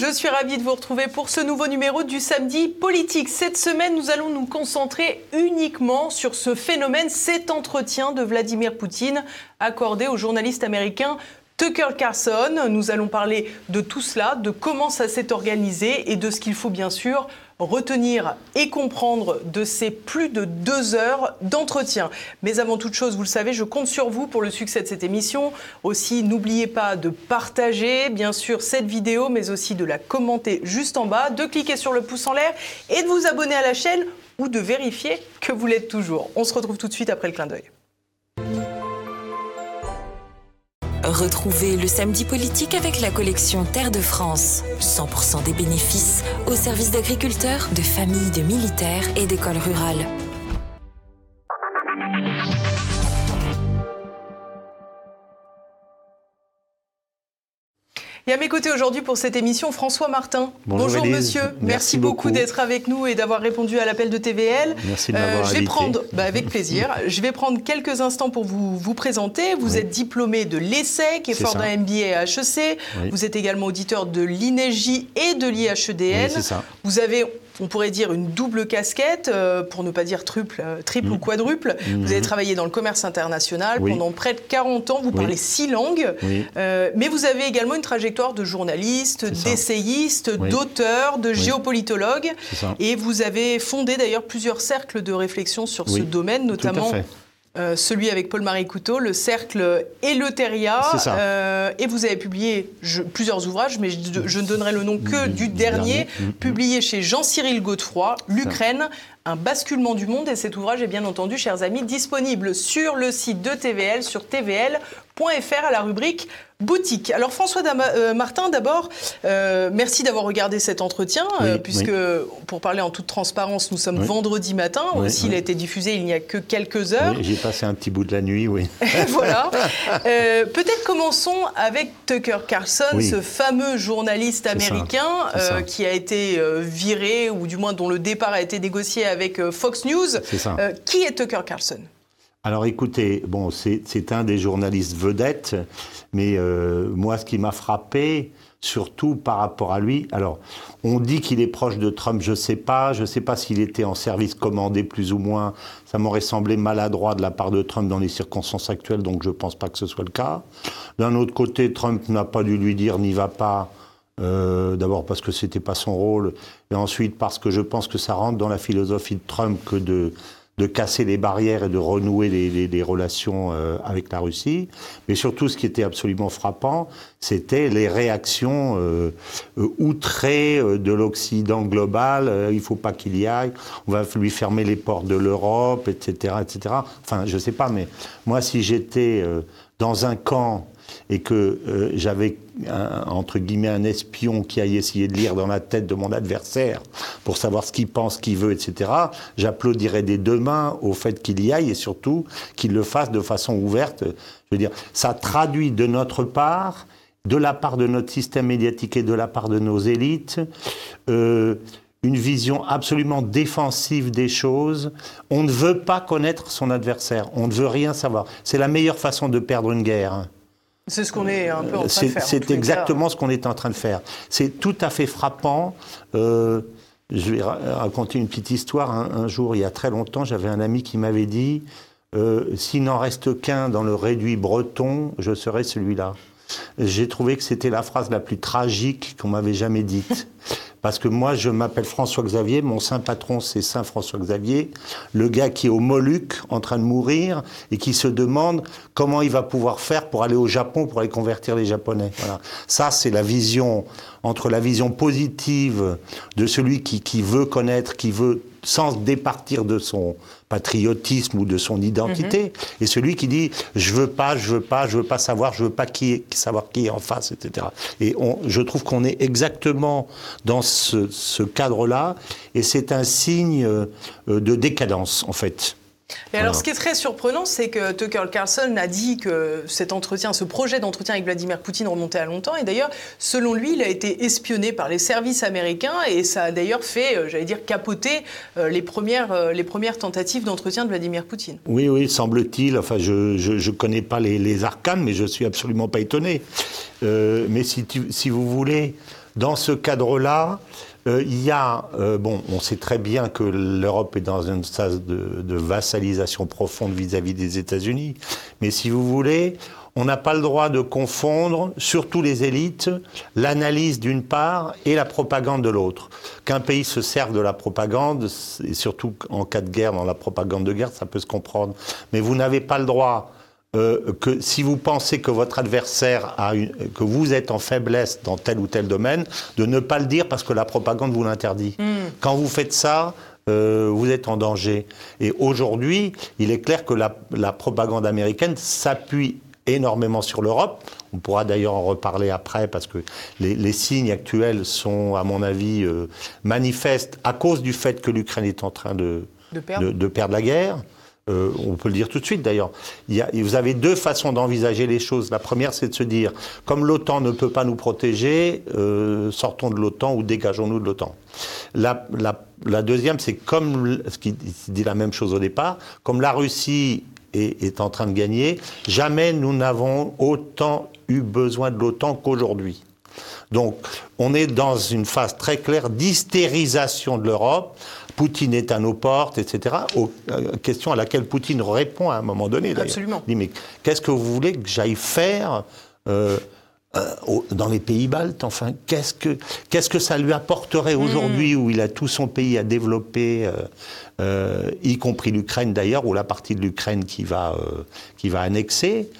Je suis ravie de vous retrouver pour ce nouveau numéro du samedi politique. Cette semaine, nous allons nous concentrer uniquement sur ce phénomène, cet entretien de Vladimir Poutine accordé au journaliste américain Tucker Carlson. Nous allons parler de tout cela, de comment ça s'est organisé et de ce qu'il faut bien sûr retenir et comprendre de ces plus de deux heures d'entretien. Mais avant toute chose, vous le savez, je compte sur vous pour le succès de cette émission. Aussi, n'oubliez pas de partager, bien sûr, cette vidéo, mais aussi de la commenter juste en bas, de cliquer sur le pouce en l'air et de vous abonner à la chaîne ou de vérifier que vous l'êtes toujours. On se retrouve tout de suite après le clin d'œil. Retrouvez le samedi politique avec la collection Terre de France. 100% des bénéfices au service d'agriculteurs, de familles, de militaires et d'écoles rurales. Et à mes côtés aujourd'hui pour cette émission, François Martin. Bonjour, monsieur. Merci, beaucoup, d'être avec nous et d'avoir répondu à l'appel de TVL. Merci de m'avoir je vais prendre, bah, avec plaisir. je vais prendre quelques instants pour vous vous présenter. Vous êtes diplômé de l'ESSEC et fort d'un MBA à HEC. Vous êtes également auditeur de l'INEGI et de l'IHEDN. Vous avez on pourrait dire une double casquette, euh, pour ne pas dire triple, euh, triple ou mm. quadruple. Mm-hmm. Vous avez travaillé dans le commerce international pendant près de 40 ans, vous parlez six langues, euh, mais vous avez également une trajectoire de journaliste, d'essayiste, d'auteur, de géopolitologue, et vous avez fondé d'ailleurs plusieurs cercles de réflexion sur ce domaine, notamment euh, celui avec Paul-Marie Couteau, Le Cercle et. Euh, et vous avez publié plusieurs ouvrages, mais je, ne donnerai le nom que du dernier, publié chez Jean-Cyril Godefroy, L'Ukraine, un basculement du monde. Et cet ouvrage est bien entendu, chers amis, disponible sur le site de TVL, sur tvl.fr à la rubrique boutique. Alors François euh, Martin, d'abord, euh, merci d'avoir regardé cet entretien, euh, puisque pour parler en toute transparence, nous sommes vendredi matin. Aussi, il a été diffusé il n'y a que quelques heures. J'ai passé un petit bout de la nuit, oui. voilà. Peut-être commençons avec Tucker Carlson, ce fameux journaliste américain qui a été viré, ou du moins dont le départ a été négocié avec Fox News. qui est Tucker Carlson? Alors écoutez, bon, c'est un des journalistes vedettes, mais euh, moi, ce qui m'a frappé, surtout par rapport à lui, alors, on dit qu'il est proche de Trump, je ne sais pas, je ne sais pas s'il était en service commandé plus ou moins, ça m'aurait semblé maladroit de la part de Trump dans les circonstances actuelles, donc je ne pense pas que ce soit le cas. D'un autre côté, Trump n'a pas dû lui dire n'y va pas. Euh, d'abord parce que c'était pas son rôle, et ensuite parce que je pense que ça rentre dans la philosophie de Trump que de de casser les barrières et de renouer les, relations euh, avec la Russie. Mais surtout, ce qui était absolument frappant, c'était les réactions euh, euh, outrées de l'Occident global. il ne faut pas qu'il y aille. On va lui fermer les portes de l'Europe, etc., etc. Enfin, je sais pas, mais moi, si j'étais dans un camp et que euh, j'avais entre guillemets un espion qui aille essayer de lire dans la tête de mon adversaire pour savoir ce qu'il pense, ce qu'il veut, etc., j'applaudirais des deux mains au fait qu'il y aille et surtout qu'il le fasse de façon ouverte. Je veux dire, ça traduit de notre part, de la part de notre système médiatique et de la part de nos élites, euh, une vision absolument défensive des choses. On ne veut pas connaître son adversaire, on ne veut rien savoir. C'est la meilleure façon de perdre une guerre. C'est ce qu'on est un peu en train de faire. C'est exactement ce qu'on est en train de faire. C'est tout à fait frappant. Euh, je vais raconter une petite histoire. Un, jour, il y a très longtemps, j'avais un ami qui m'avait dit euh, S'il n'en reste qu'un dans le réduit breton, je serai celui-là. J'ai trouvé que c'était la phrase la plus tragique qu'on m'avait jamais dite. Parce que moi, je m'appelle François Xavier, mon saint patron, c'est Saint François Xavier, le gars qui est au Moluques, en train de mourir, et qui se demande comment il va pouvoir faire pour aller au Japon, pour aller convertir les Japonais. Voilà. Ça, c'est la vision, entre la vision positive de celui qui, qui veut connaître, qui veut sans départir de son patriotisme ou de son identité, mhm. et celui qui dit je veux pas, je veux pas, je veux pas savoir, je veux pas qui savoir qui est en face, etc. Et on, je trouve qu'on est exactement dans ce, cadre-là, et c'est un signe euh, de décadence en fait. Et alors, ce qui est très surprenant, c'est que Tucker Carlson a dit que cet entretien, ce projet d'entretien avec Vladimir Poutine remontait à longtemps. Et d'ailleurs, selon lui, il a été espionné par les services américains et ça a d'ailleurs fait, euh, j'allais dire, capoter euh, les premières, euh, les premières tentatives d'entretien de Vladimir Poutine. Oui, oui, semble-t-il. Enfin, je ne connais pas les, les, arcanes, mais je suis absolument pas étonné. mais si, si vous voulez, dans ce cadre-là, euh, il y a, euh, bon, on sait très bien que l'Europe est dans une phase de, vassalisation profonde vis-à-vis des États-Unis, mais si vous voulez, on n'a pas le droit de confondre, surtout les élites, l'analyse d'une part et la propagande de l'autre. Qu'un pays se serve de la propagande, et surtout en cas de guerre, dans la propagande de guerre, ça peut se comprendre. Mais vous n'avez pas le droit euh, que si vous pensez que votre adversaire a une, que vous êtes en faiblesse dans tel ou tel domaine, de ne pas le dire parce que la propagande vous l'interdit. Hmm. Quand vous faites ça, euh, vous êtes en danger. Et aujourd'hui, il est clair que la, propagande américaine s'appuie énormément sur l'Europe. On pourra d'ailleurs en reparler après parce que les, signes actuels sont, à mon avis, euh, manifestes à cause du fait que l'Ukraine est en train de, de perdre la guerre. Euh, on peut le dire tout de suite d'ailleurs. Vous avez deux façons d'envisager les choses. La première, c'est de se dire, comme l'OTAN ne peut pas nous protéger, euh, sortons de l'OTAN ou dégageons-nous de l'OTAN. La, deuxième, c'est comme ce qui dit la même chose au départ, comme la Russie est, est en train de gagner, jamais nous n'avons autant eu besoin de l'OTAN qu'aujourd'hui. Donc, on est dans une phase très claire d'hystérisation de l'Europe Poutine est à nos portes, etc. Euh, question à laquelle Poutine répond à un moment donné. Absolument. Il dit, mais qu'est-ce que vous voulez que j'aille faire euh, euh, dans les pays baltes Enfin, qu'est-ce que, qu'est-ce que ça lui apporterait hmm. aujourd'hui où il a tout son pays à développer, y compris l'Ukraine d'ailleurs, ou la partie de l'Ukraine qui va, qui va annexer?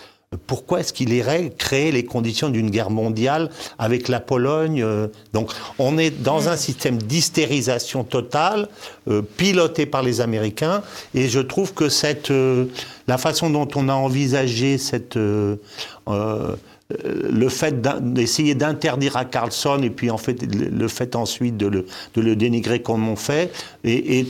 Pourquoi est-ce qu'il irait créer les conditions d'une guerre mondiale avec la Pologne euh, Donc on est dans un système d'hystérisation totale, euh, piloté par les Américains, et je trouve que cette, euh, la façon dont on a envisagé cette le fait d'essayer d'interdire à Carlson et puis en fait le fait ensuite de le, de le dénigrer comme on fait est,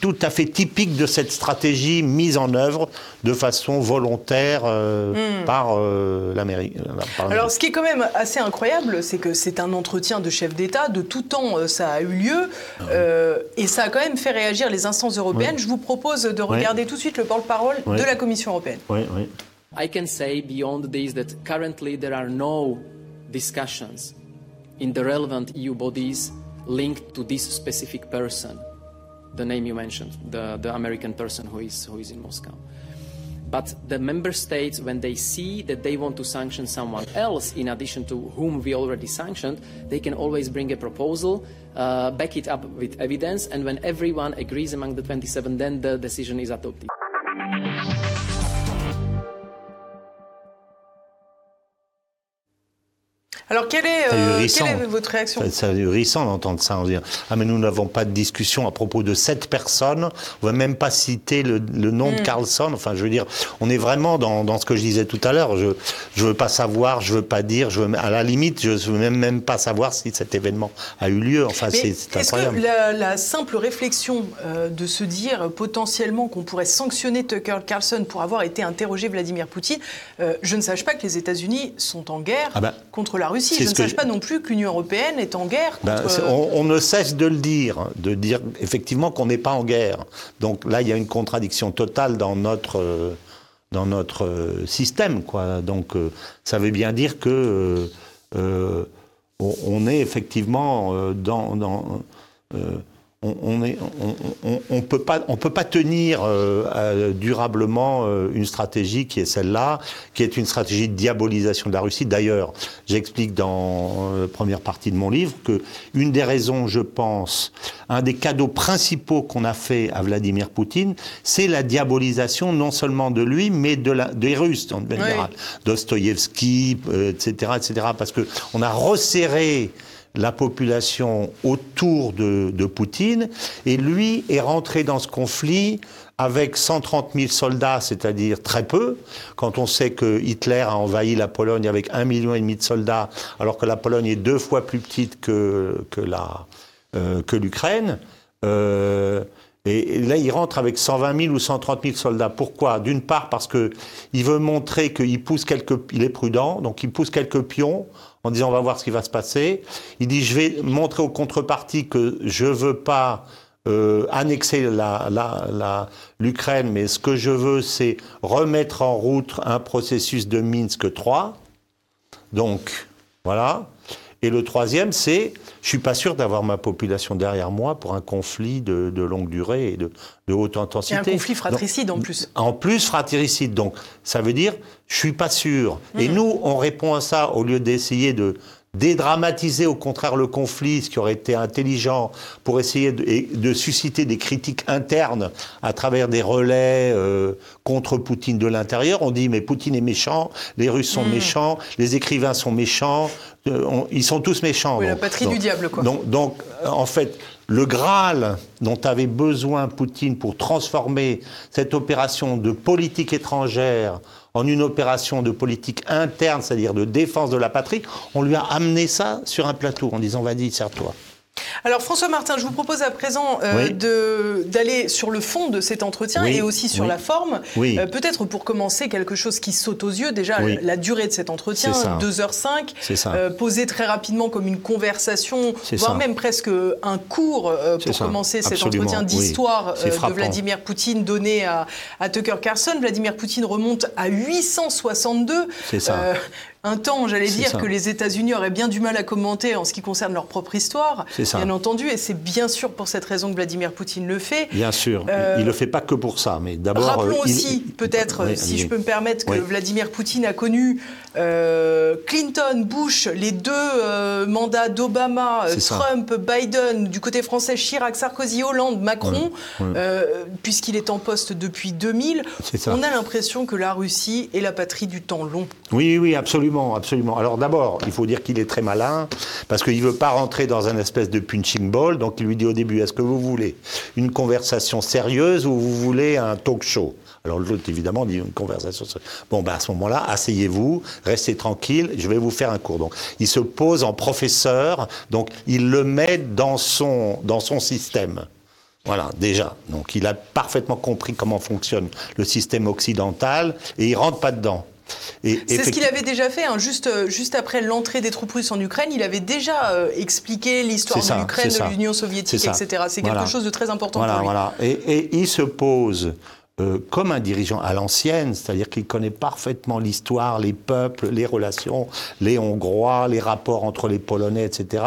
tout à fait typique de cette stratégie mise en œuvre de façon volontaire euh, hmm. par euh, l'Amérique. Alors ce qui est quand même assez incroyable, c'est que c'est un entretien de chef d'État, de tout temps euh, ça a eu lieu ah et ça a quand même fait réagir les instances européennes. Je vous propose de regarder tout de suite le porte-parole de la Commission européenne. Oui, oui. I can say beyond this that currently there are no discussions in the relevant EU bodies linked to this specific person, the name you mentioned, the, the American person who is, who is in Moscow. But the member states, when they see that they want to sanction someone else in addition to whom we already sanctioned, they can always bring a proposal, uh, back it up with evidence, and when everyone agrees among the 27, then the decision is adopted. Alors, quelle est, euh, quelle est votre réaction C'est ahurissant d'entendre ça. On dit, ah, mais nous n'avons pas de discussion à propos de cette personne. On ne va même pas citer le, nom de mm. Carlson. Enfin, je veux dire, on est vraiment dans, dans ce que je disais tout à l'heure. Je ne veux pas savoir, je ne veux pas dire. Je veux, à la limite, je ne veux même, même pas savoir si cet événement a eu lieu. Enfin, c'est incroyable. Que la, simple réflexion euh, de se dire potentiellement qu'on pourrait sanctionner Tucker Carlson pour avoir été interrogé Vladimir Poutine, euh, je ne sache pas que les États-Unis sont en guerre ah ben, contre la Russie je ne sache pas non plus que l'Union européenne est en guerre. Ben, contre... on, ne cesse de le dire, de dire effectivement qu'on n'est pas en guerre. Donc là, il y a une contradiction totale dans notre dans notre système, quoi. Donc euh, ça veut bien dire que euh, on, est effectivement euh, dans, dans on ne on, peut, pas, on peut pas tenir euh, durablement euh, une stratégie qui est celle-là, qui est une stratégie de diabolisation de la Russie. D'ailleurs, j'explique dans la première partie de mon livre que une des raisons, je pense, un des cadeaux principaux qu'on a fait à Vladimir Poutine, c'est la diabolisation non seulement de lui, mais de la, des Russes en général, Dostoïevski, etc., etc., parce que on a resserré la population autour de, Poutine, et lui est rentré dans ce conflit avec 130 000 soldats, c'est-à-dire très peu, quand on sait que Hitler a envahi la Pologne avec un million et demi de soldats, alors que la Pologne est deux fois plus petite que, euh, l'Ukraine. Euh, Et, là, il rentre avec 120 000 ou 130 000 soldats. Pourquoi? D'une part, parce que il veut montrer qu'il pousse quelques, il est prudent, donc il pousse quelques pions en disant on va voir ce qui va se passer. Il dit je vais montrer aux contreparties que je veux pas euh, annexer l'Ukraine, mais ce que je veux, c'est remettre en route un processus de Minsk 3. Donc, voilà. Et le troisième, c'est, je suis pas sûr d'avoir ma population derrière moi pour un conflit de, longue durée et de, haute intensité. Et un conflit fratricide en plus. En plus fratricide. Donc, ça veut dire, je suis pas sûr. Et mmh. nous, on répond à ça au lieu d'essayer de dédramatiser au contraire le conflit, ce qui aurait été intelligent pour essayer de, susciter des critiques internes à travers des relais euh, contre Poutine de l'intérieur. On dit mais Poutine est méchant, les Russes sont hmm. méchants, les écrivains sont méchants, euh, ils sont tous méchants. Oui, la patrie du diable quoi. Donc, donc en fait, le Graal dont avait besoin Poutine pour transformer cette opération de politique étrangère en une opération de politique interne, c'est-à-dire de défense de la patrie, on lui a amené ça sur un plateau en disant vas-y, sers-toi. Alors François Martin, je vous propose à présent euh, d'aller sur le fond de cet entretien et aussi sur la forme. Euh, peut-être pour commencer quelque chose qui saute aux yeux, déjà la durée de cet entretien, 2h05, euh, posé très rapidement comme une conversation, voire même presque un cours pour commencer cet entretien d'histoire de Vladimir Poutine donné à, à, Tucker Carlson. Vladimir Poutine remonte à 862. C'est ça un temps, j'allais dire, que les États-Unis auraient bien du mal à commenter en ce qui concerne leur propre histoire, bien entendu, et c'est bien sûr pour cette raison que Vladimir Poutine le fait. Bien sûr, euh, il ne le fait pas que pour ça, mais d'abord... Rappelons euh, aussi, peut-être, si je peux me permettre, que Vladimir Poutine a connu euh, Clinton, Bush, les deux mandats d'Obama, Trump, Biden, du côté français, Chirac, Sarkozy, Hollande, Macron, puisqu'il est en poste depuis 2000, on a l'impression que la Russie est la patrie du temps long. Oui, oui, absolument absolument, Alors d'abord, il faut dire qu'il est très malin, parce qu'il ne veut pas rentrer dans un espèce de punching ball, donc il lui dit au début, est-ce que vous voulez une conversation sérieuse ou vous voulez un talk show? Alors l'autre, évidemment, dit une conversation. Bon, ben à ce moment-là, asseyez-vous, restez tranquille, je vais vous faire un cours. Donc, il se pose en professeur, donc il le met dans son, dans son système. Voilà, déjà. Donc, il a parfaitement compris comment fonctionne le système occidental et il rentre pas dedans. C'est ce qu'il avait déjà fait, hein, juste, euh, juste après l'entrée des troupes russes en Ukraine, il avait déjà euh, expliqué l'histoire de l'Ukraine, de l'Union soviétique, etc. C'est quelque chose de très important pour lui. Voilà. Et, et il se pose euh, comme un dirigeant à l'ancienne, c'est-à-dire qu'il connaît parfaitement l'histoire, les peuples, les relations, les Hongrois, les rapports entre les Polonais, etc.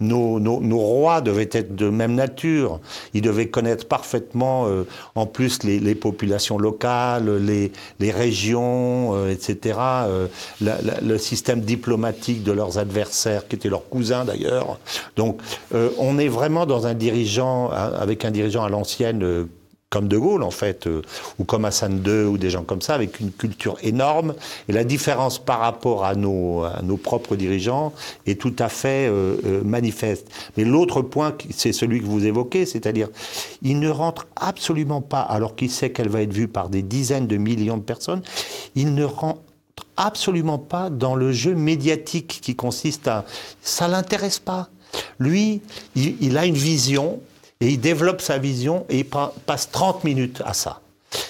Nos, rois devaient être de même nature. Ils devaient connaître parfaitement, euh, en plus, les, populations locales, les, régions, euh, etc. le système diplomatique de leurs adversaires, qui étaient leurs cousins d'ailleurs. Donc, on est vraiment dans un dirigeant, avec un dirigeant à l'ancienne comme De Gaulle en fait, euh, ou comme Hassan II, ou des gens comme ça, avec une culture énorme. Et la différence par rapport à nos, nos propres dirigeants est tout à fait euh, euh, manifeste. Mais l'autre point, c'est celui que vous évoquez, c'est-à-dire, il ne rentre absolument pas, alors qu'il sait qu'elle va être vue par des dizaines de millions de personnes, il ne rentre absolument pas dans le jeu médiatique qui consiste à... Ça l'intéresse pas. Lui, il a une vision, et il développe sa vision et il passe 30 minutes à ça.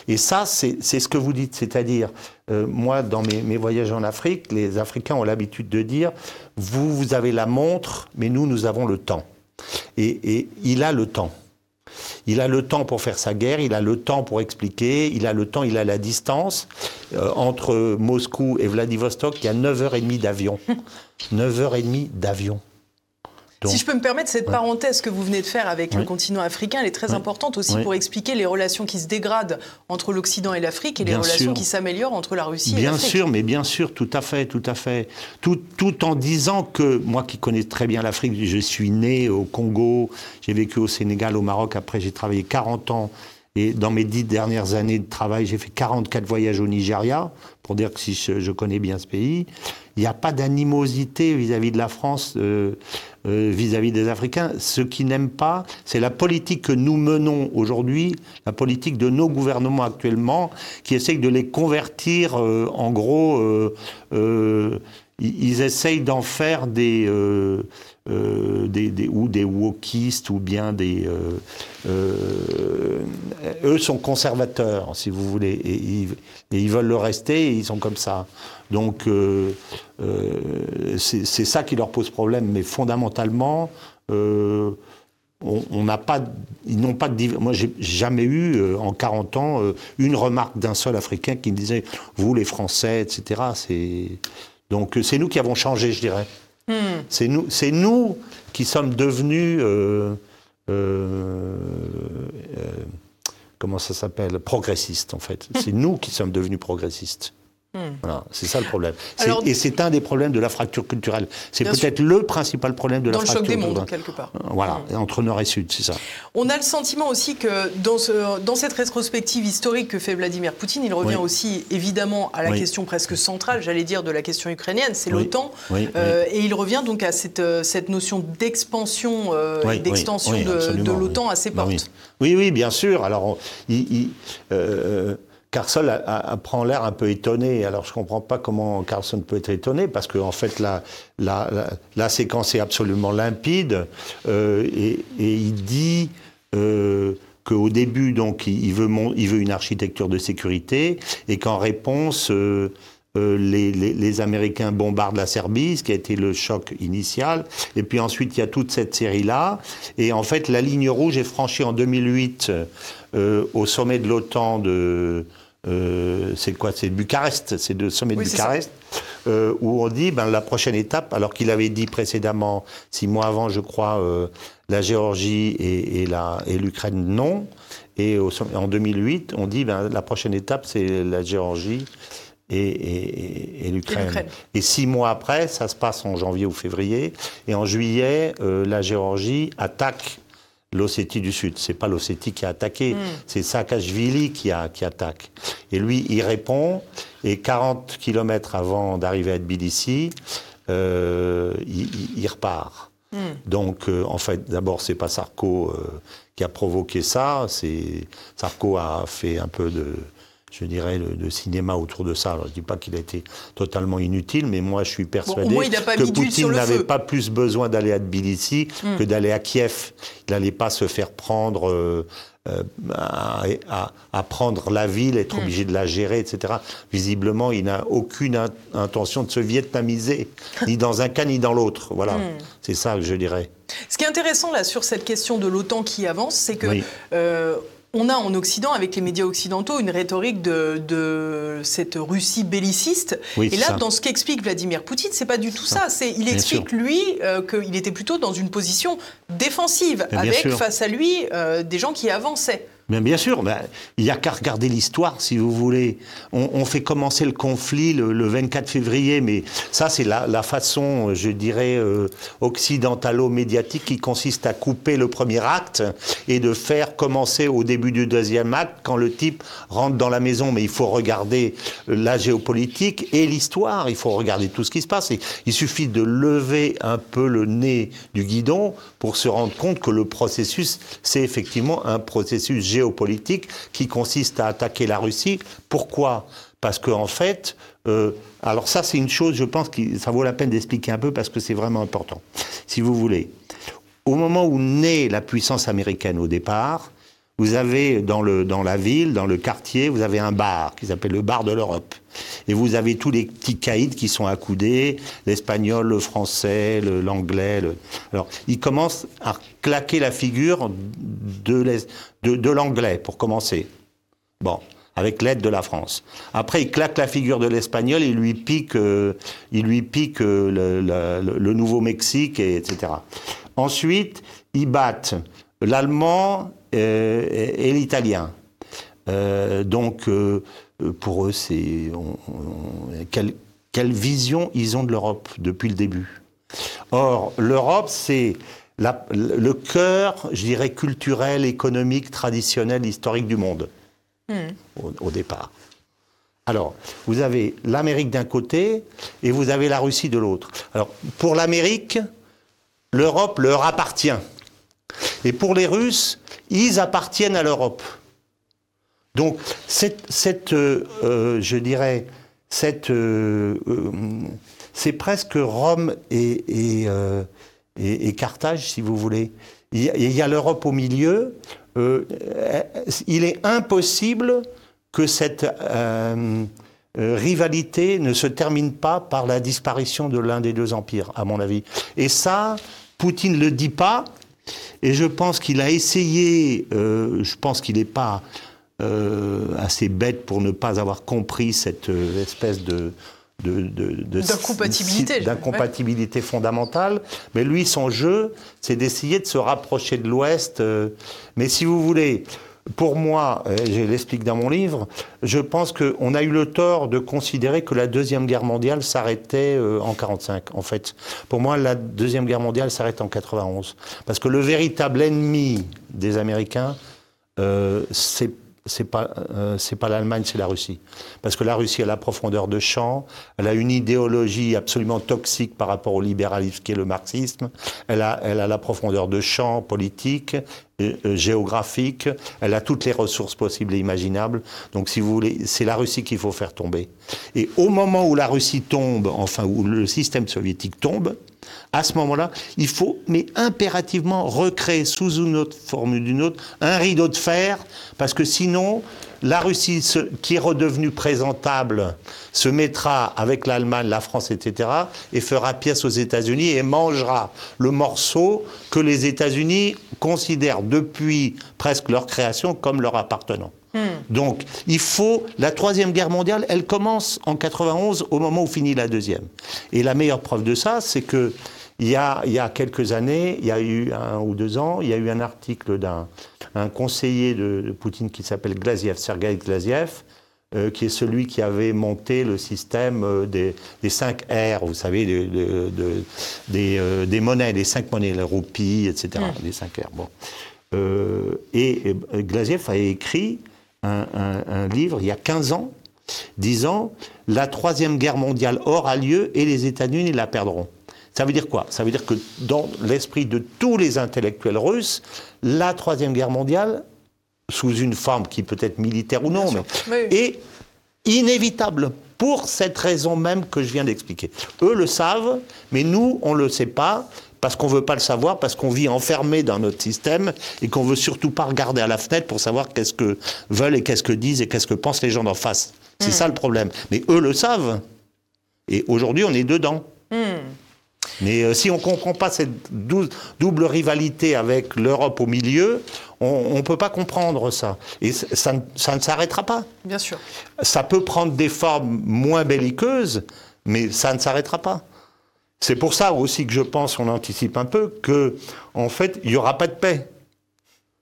Et ça, c'est ce que vous dites, c'est-à-dire, euh, moi, dans mes, voyages en Afrique, les Africains ont l'habitude de dire, vous, vous avez la montre, mais nous, nous avons le temps. Et, il a le temps. Il a le temps pour faire sa guerre, il a le temps pour expliquer, il a le temps, il a la distance. Euh, entre Moscou et Vladivostok, il y a 9h30 d'avion. 9h30 d'avion si je peux me permettre, cette parenthèse que vous venez de faire avec le continent africain, elle est très importante aussi pour expliquer les relations qui se dégradent entre l'Occident et l'Afrique et les relations qui s'améliorent entre la Russie et l'Afrique. Bien sûr, mais bien sûr, tout à fait, tout à fait. Tout, tout en disant que, moi qui connais très bien l'Afrique, je suis né au Congo, j'ai vécu au Sénégal, au Maroc, après j'ai travaillé 40 ans et dans mes dix dernières années de travail, j'ai fait 44 voyages au Nigeria, pour dire que si je, connais bien ce pays. Il n'y a pas d'animosité vis-à-vis de la France, euh, euh, vis-à-vis des Africains. Ce qu'ils n'aiment pas, c'est la politique que nous menons aujourd'hui, la politique de nos gouvernements actuellement, qui essayent de les convertir, euh, en gros, ils, essayent d'en faire des, des, ou des wokistes ou bien des... eux sont conservateurs, si vous voulez, et, ils veulent le rester et ils sont comme ça. Donc c'est ça qui leur pose problème, mais fondamentalement on n'a pas, ils n'ont pas de. Moi, j'ai jamais eu euh, en 40 ans euh, une remarque d'un seul Africain qui me disait vous les Français, etc. C'est donc c'est nous qui avons changé, je dirais. Hmm. C'est nous, c'est nous qui sommes devenus. Euh, comment ça s'appelle Progressistes, en fait. C'est nous qui sommes devenus progressistes. Hmm. Voilà, c'est ça le problème. et c'est un des problèmes de la fracture culturelle. C'est peut-être le principal problème de la fracture culturelle. Dans le choc des mondes, quelque part. Voilà, hmm. entre Nord et Sud, c'est ça. On a le sentiment aussi que dans, ce, dans cette rétrospective historique que fait Vladimir Poutine, il revient aussi évidemment à la question presque centrale, j'allais dire, de la question ukrainienne, c'est l'OTAN. Euh, et il revient donc à cette, euh, cette notion d'expansion euh, et d'extension de, l'OTAN à ses bah portes. Oui. oui, bien sûr. Alors, il, Carson prend l'air un peu étonné. Alors je ne comprends pas comment Carson peut être étonné, parce qu'en en fait la, la, séquence est absolument limpide, euh, et, il dit euh, qu'au début, donc, il veut, il veut une architecture de sécurité, et qu'en réponse, euh, les, les, Américains bombardent la Serbie, ce qui a été le choc initial. Et puis ensuite, il y a toute cette série-là. Et en fait, la ligne rouge est franchie en 2008 au sommet de l'OTAN de, euh, c'est quoi? C'est Bucarest, c'est le sommet de Bucarest, euh, où on dit ben, la prochaine étape, alors qu'il avait dit précédemment, six mois avant, je crois, euh, la Géorgie et, et l'Ukraine non. Et en 2008, on dit ben, la prochaine étape, c'est la Géorgie et, et l'Ukraine. Et six mois après, ça se passe en janvier ou février, et en juillet, la Géorgie attaque l'Ossétie du Sud. C'est pas l'Ossétie qui a attaqué, hmm. c'est Saakashvili qui, a, qui attaque. Et lui, il répond, et 40 kilomètres avant d'arriver à Tbilissi, euh, il, repart. Hmm. Donc, euh, en fait, d'abord, c'est pas Sarko euh, qui a provoqué ça. C'est Sarko a fait un peu de je dirais, de, cinéma autour de ça. Alors, je ne dis pas qu'il a été totalement inutile, mais moi, je suis persuadé que Poutine n'avait pas plus besoin d'aller à Tbilissi hmm. que d'aller à Kiev. Il n'allait pas se faire prendre euh, euh, à, prendre la ville, être hmm. obligé de la gérer, etc. Visiblement, il n'a aucune intention de se vietnamiser, ni dans un cas ni dans l'autre. Voilà, hmm. c'est ça que je dirais. Ce qui est intéressant là sur cette question de l'OTAN qui avance, c'est que euh, on a en Occident, avec les médias occidentaux, une rhétorique de, cette Russie belliciste. et là, dans ce qu'explique Vladimir Poutine, c'est pas du tout ça. Il explique, lui, euh, qu'il était plutôt dans une position défensive, avec face à lui euh, des gens qui avançaient. Bien, sûr, il n'y a qu'à regarder l'histoire, si vous voulez. On, fait commencer le conflit le, 24 février, mais ça, c'est la, façon, je dirais, euh, occidentalo-médiatique qui consiste à couper le premier acte et de faire commencer au début du deuxième acte quand le type rentre dans la maison. Mais il faut regarder la géopolitique et l'histoire. Il faut regarder tout ce qui se passe. il suffit de lever un peu le nez du guidon pour se rendre compte que le processus, c'est effectivement un processus géopolitique qui consiste à attaquer la Russie. Pourquoi? Parce qu'en en fait, euh, alors ça c'est une chose, je pense que ça vaut la peine d'expliquer un peu parce que c'est vraiment important. Si vous voulez, au moment où naît la puissance américaine au départ, vous avez dans, le, dans la ville, dans le quartier, vous avez un bar qui s'appelle le bar de l'Europe. Et vous avez tous les petits caïds qui sont accoudés, l'espagnol, le français, l'anglais. Alors, ils commencent à claquer la figure de, l'anglais, pour commencer. Bon, avec l'aide de la France. Après, ils claquent la figure de l'espagnol, ils lui piquent, euh, pique euh, le, Nouveau-Mexique, etc. Ensuite, ils battent l'allemand et, l'italien. Euh, donc, euh, pour eux, c'est quelle, quelle, vision ils ont de l'Europe depuis le début. Or, l'Europe, c'est le cœur, je dirais, culturel, économique, traditionnel, historique du monde, hmm. au, départ. Alors, vous avez l'Amérique d'un côté et vous avez la Russie de l'autre. Alors, pour l'Amérique, l'Europe leur appartient. Et pour les Russes, ils appartiennent à l'Europe. Donc, cette, euh, euh, je dirais, cette, euh, c'est presque Rome et, et, Carthage, si vous voulez. Il y a l'Europe au milieu. Il est impossible que cette rivalité ne se termine pas par la disparition de l'un des deux empires, à mon avis. Et ça, Poutine ne le dit pas, et je pense qu'il a essayé, je pense qu'il n'est pas assez bête pour ne pas avoir compris cette espèce de, d'incompatibilité, d'incompatibilité fondamentale. Mais lui, son jeu, c'est d'essayer de se rapprocher de l'Ouest. Euh. mais si vous voulez, pour moi, je l'explique dans mon livre, je pense qu'on a eu le tort de considérer que la Deuxième Guerre mondiale s'arrêtait euh, en 1945. En fait, pour moi, la Deuxième Guerre mondiale s'arrête en 91. Parce que le véritable ennemi des Américains, euh, c'est c'est pas euh, c'est pas l'Allemagne, c'est la Russie. Parce que la Russie a la profondeur de champ, elle a une idéologie absolument toxique par rapport au libéralisme qui est le marxisme, elle a elle a la profondeur de champ politique, euh, euh, géographique, elle a toutes les ressources possibles et imaginables. Donc si vous voulez, c'est la Russie qu'il faut faire tomber. Et au moment où la Russie tombe, enfin où le système soviétique tombe, à ce moment-là, il faut, mais impérativement, recréer sous une autre forme ou d'une autre un rideau de fer, parce que sinon, la Russie, qui est redevenue présentable, se mettra avec l'Allemagne, la France, etc., et fera pièce aux États-Unis et mangera le morceau que les États-Unis considèrent depuis presque leur création comme leur appartenant. Hmm. Donc, il faut. La troisième guerre mondiale, elle commence en 91, au moment où finit la deuxième. Et la meilleure preuve de ça, c'est que il y, a, il y a quelques années, il y a eu un ou deux ans, il y a eu un article d'un un conseiller de, Poutine qui s'appelle Glaziev, Sergei Glaziev, euh, qui est celui qui avait monté le système euh, des, des 5 R, vous savez, de, des, euh, des, monnaies, les cinq monnaies, les roupies, etc., mm. les 5 R. Bon. et, Glaziev a écrit un, un, livre il y a 15 ans disant la troisième guerre mondiale aura lieu et les États-Unis la perdront. Ça veut dire quoi? Ça veut dire que dans l'esprit de tous les intellectuels russes, la Troisième Guerre mondiale, sous une forme qui peut être militaire ou non, mais, est inévitable pour cette raison même que je viens d'expliquer. Eux le savent, mais nous, on ne le sait pas, parce qu'on ne veut pas le savoir, parce qu'on vit enfermé dans notre système et qu'on ne veut surtout pas regarder à la fenêtre pour savoir qu'est-ce que veulent et qu'est-ce que disent et qu'est-ce que pensent les gens d'en face. C'est hmm. ça le problème. Mais eux le savent. Et aujourd'hui, on est dedans. Hmm. Mais euh, si on ne comprend pas cette double rivalité avec l'Europe au milieu, on ne peut pas comprendre ça. Et ça, ça ne s'arrêtera pas. Bien sûr. Ça peut prendre des formes moins belliqueuses, mais ça ne s'arrêtera pas. C'est pour ça aussi que je pense, on anticipe un peu, que en fait, il n'y aura pas de paix.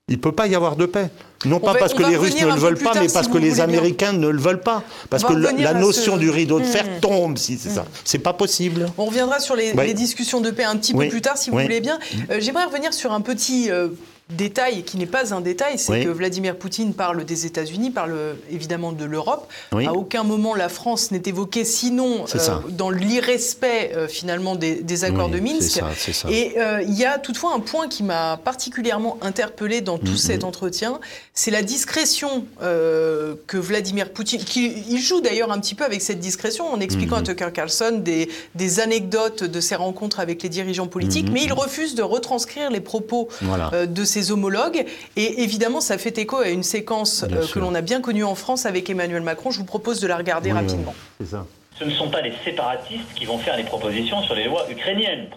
Il ne peut pas y avoir de paix. Non pas parce que les Russes ne le veulent pas, mais parce que les Américains ne le veulent pas. Parce que la notion du rideau de fer hmm. tombe, si c'est ça. Hmm. C'est pas possible. On reviendra sur les, discussions de paix un petit peu plus tard, si vous voulez bien. Euh, j'aimerais revenir sur un petit euh, détail qui n'est pas un détail, c'est que Vladimir Poutine parle des États-Unis, parle évidemment de l'Europe. À aucun moment la France n'est évoquée, sinon euh, dans l'irrespect euh, finalement des, accords de Minsk. Et euh, il y a toutefois un point qui m'a particulièrement interpellé dans tout mm-hmm. cet entretien, c'est la discrétion que Vladimir Poutine, qui il joue d'ailleurs un petit peu avec cette discrétion en expliquant à mm-hmm. Tucker Carlson des, des, anecdotes de ses rencontres avec les dirigeants politiques, mm-hmm. mais il refuse de retranscrire les propos de ses homologues. Et évidemment, ça fait écho à une séquence euh, que l'on a bien connue en France avec Emmanuel Macron. Je vous propose de la regarder rapidement. ça. Ce ne sont pas les séparatistes qui vont faire les propositions sur les lois ukrainiennes.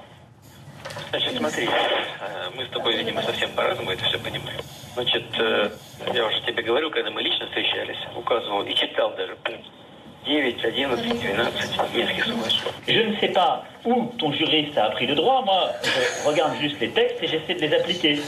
Значит, смотри, мы с тобой, видимо, совсем по-разному это все понимаем. Значит, я уже тебе говорил, когда мы лично встречались, указывал и читал даже пункт 9, 11, 12 Минских соглашений. Je ne sais pas où ton juriste a appris le droit, moi je regarde juste les textes et j'essaie de les appliquer.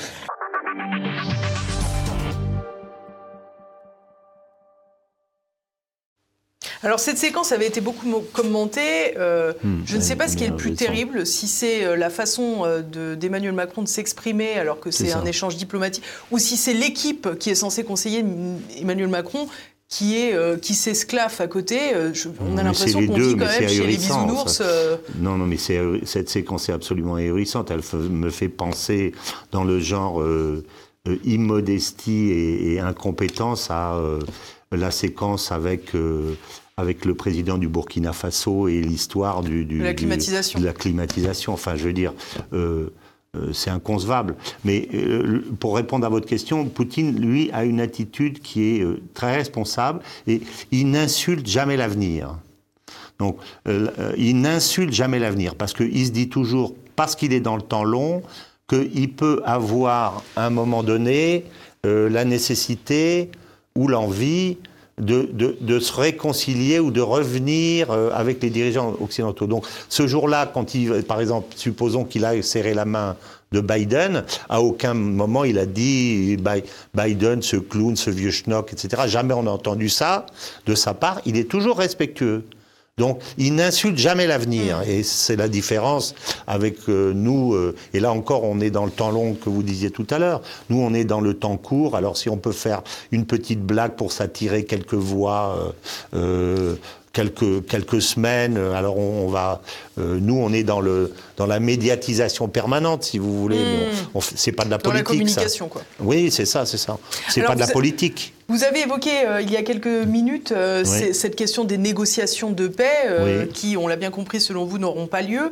Alors cette séquence avait été beaucoup commentée. Euh, hmm. je ne sais pas ce qui est le plus terrible, si c'est euh, la façon euh, d'Emmanuel Macron de s'exprimer alors que c'est un échange diplomatique, ou si c'est l'équipe qui est censée conseiller Emmanuel Macron qui est qui s'esclaffe à côté. on a l'impression qu'on vit quand même chez les bisounours. Non, non, mais cette séquence est absolument ahurissante. Elle me fait penser dans le genre immodestie et, et, incompétence à la séquence avec avec le président du Burkina Faso et l'histoire du, de la climatisation. de la climatisation. Enfin, je veux dire, euh, c'est inconcevable. Mais pour répondre à votre question, Poutine, lui, a une attitude qui est très responsable et il n'insulte jamais l'avenir. Donc, il n'insulte jamais l'avenir parce qu'il se dit toujours, parce qu'il est dans le temps long, qu'il peut avoir à un moment donné la nécessité ou l'envie de, se réconcilier ou de revenir euh, avec les dirigeants occidentaux. Donc ce jour-là, quand il, par exemple, supposons qu'il a serré la main de Biden, à aucun moment il a dit Biden, ce clown, ce vieux schnock, etc. Jamais on a entendu ça de sa part. Il est toujours respectueux. Donc, il n'insulte jamais l'avenir. Mm. Et c'est la différence avec euh, nous. Euh, et là encore, on est dans le temps long que vous disiez tout à l'heure. Nous, on est dans le temps court. Alors, si on peut faire une petite blague pour s'attirer quelques voix, euh, quelques, quelques semaines, alors on, va. nous, on est dans, le, dans la médiatisation permanente, si vous voulez. Mm. c'est pas de la politique. Dans la communication, quoi. Oui, c'est ça, c'est ça. C'est pas de la politique. Vous avez évoqué euh, il y a quelques minutes euh, cette question des négociations de paix euh, qui, on l'a bien compris, selon vous, n'auront pas lieu.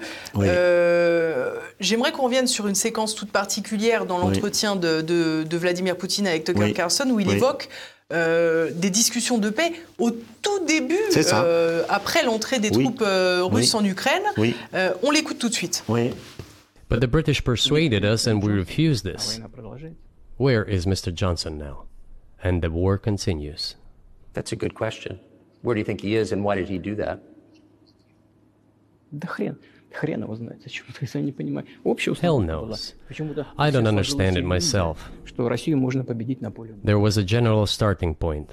J'aimerais qu'on revienne sur une séquence toute particulière dans l'entretien de, Vladimir Poutine avec Tucker Carlson où il évoque des discussions de paix au tout début, après l'entrée des troupes russes en Ukraine. on l'écoute tout de suite. But the British persuaded us and we refused this. Where is Mr. Johnson now? and the war continues? That's a good question. Where do you think he is and why did he do that? Hell knows. I don't understand it myself. There was a general starting point.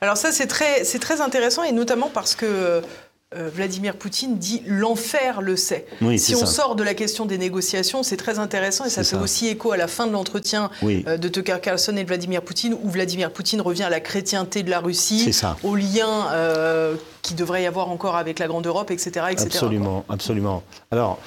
Alors ça c'est très, c'est très intéressant et notamment parce que Euh, Vladimir Poutine dit l'enfer le sait. si on sort de la question des négociations, c'est très intéressant et ça fait aussi écho à la fin de l'entretien euh, de Tucker Carlson et de Vladimir Poutine, où Vladimir Poutine revient à la chrétienté de la Russie, au lien euh, qui devrait y avoir encore avec la Grande Europe, etc. etc. Absolument, absolument. Alors,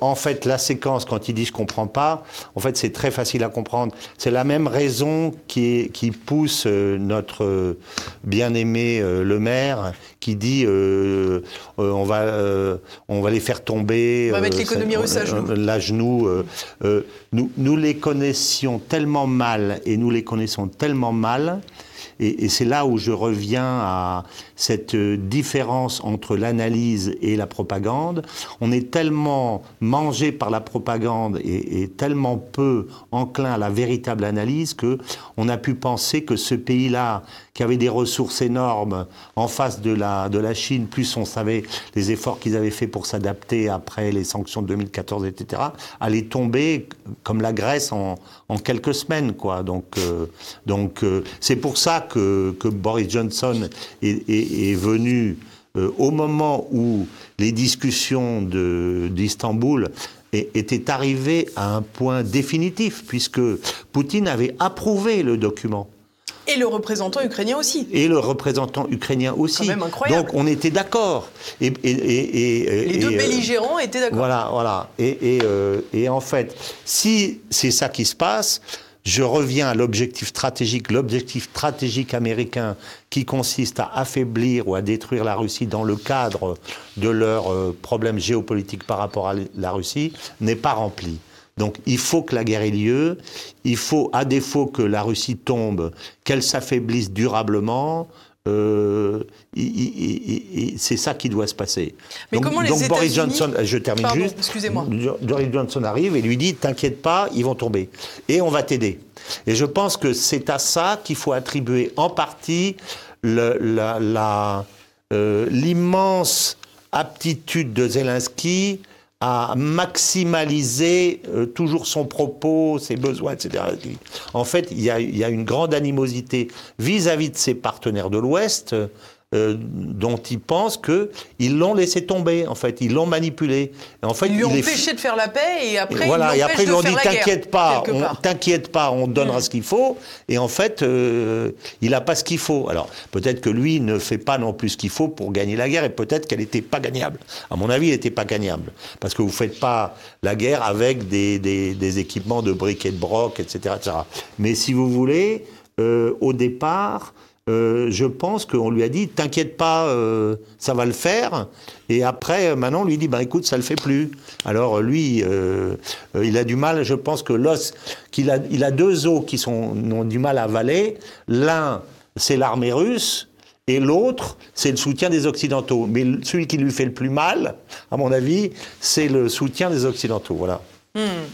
en fait, la séquence, quand il dit je comprends pas, en fait, c'est très facile à comprendre. C'est la même raison qui, qui pousse notre bien-aimé le maire, qui dit euh, euh, on, va, euh, on va les faire tomber. On va mettre l'économie russe à genoux. nous, nous les connaissions tellement mal et nous les connaissons tellement mal et, c'est là où je reviens à cette différence entre l'analyse et la propagande. On est tellement mangé par la propagande et, tellement peu enclin à la véritable analyse que on a pu penser que ce pays-là, qui avait des ressources énormes en face de la, de la Chine, plus on savait les efforts qu'ils avaient fait pour s'adapter après les sanctions de 2014, etc., allait tomber comme la Grèce en, en quelques semaines, quoi. Donc, euh, donc euh, c'est pour ça que, que Boris Johnson est, venu euh, au moment où les discussions d'Istanbul étaient arrivées à un point définitif, puisque Poutine avait approuvé le document. Et le représentant ukrainien aussi. Et le représentant ukrainien aussi. Quand même incroyable. Donc on était d'accord. Et, Les deux belligérants étaient d'accord. Voilà, voilà. Et, en fait, si c'est ça qui se passe, je reviens à l'objectif stratégique, l'objectif stratégique américain qui consiste à affaiblir ou à détruire la Russie dans le cadre de leurs euh, problèmes géopolitiques par rapport à la Russie, n'est pas rempli. Donc il faut que la guerre ait lieu, il faut, à défaut que la Russie tombe, qu'elle s'affaiblisse durablement, euh, c'est ça qui doit se passer. Mais donc, comment les donc Boris Johnson, je termine Pardon, juste. Excusez-moi. Boris Johnson arrive et lui dit T'inquiète pas, ils vont tomber. Et on va t'aider. Et je pense que c'est à ça qu'il faut attribuer en partie euh, l'immense aptitude de Zelensky à maximaliser euh, toujours son propos, ses besoins, etc. En fait, il y a, il y a une grande animosité vis-à-vis de ses partenaires de l'Ouest, euh, dont ils pensent qu'ils l'ont laissé tomber, en fait, ils l'ont manipulé. En fait, ils lui ont empêché de faire la paix et après voilà, ils et après ils lui ont dit t'inquiète pas, t'inquiète pas, on donnera mm. ce qu'il faut. Et en fait, euh, il n'a pas ce qu'il faut. Alors peut-être que lui ne fait pas non plus ce qu'il faut pour gagner la guerre et peut-être qu'elle n'était pas gagnable. À mon avis, elle n'était pas gagnable parce que vous faites pas la guerre avec des, des, des équipements de briques et de broc, etc., etc. Mais si vous voulez, euh, au départ euh, je pense qu'on lui a dit T'inquiète pas, euh, ça va le faire. Et après, maintenant, on lui dit bah, Écoute, ça le fait plus. Alors, lui, il a du mal. Je pense que l'os, qu'il a, il a deux os qui sont, ont du mal à avaler. L'un, c'est l'armée russe. Et l'autre, c'est le soutien des Occidentaux. Mais celui qui lui fait le plus mal, à mon avis, c'est le soutien des Occidentaux. Voilà. Hmm.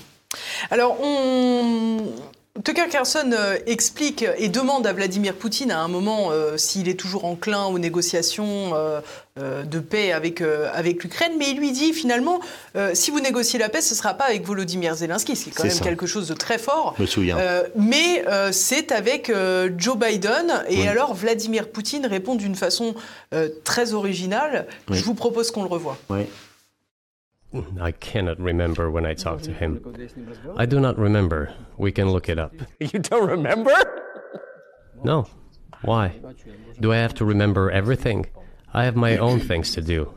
Alors, on, Tucker Carlson euh, explique et demande à Vladimir Poutine à un moment euh, s'il est toujours enclin aux négociations euh, de paix avec, avec l'Ukraine, mais il lui dit finalement si vous négociez la paix, ce ne sera pas avec Volodymyr Zelensky, ce qui est quand même quelque chose de très fort. Je me souviens. mais c'est avec Joe Biden. Et alors Vladimir Poutine répond d'une façon très originale. Je vous propose qu'on le revoie. Oui. I cannot remember when I talked to him. I do not remember. We can look it up. You don't remember? No. Why? Do I have to remember everything? I have my own things to do.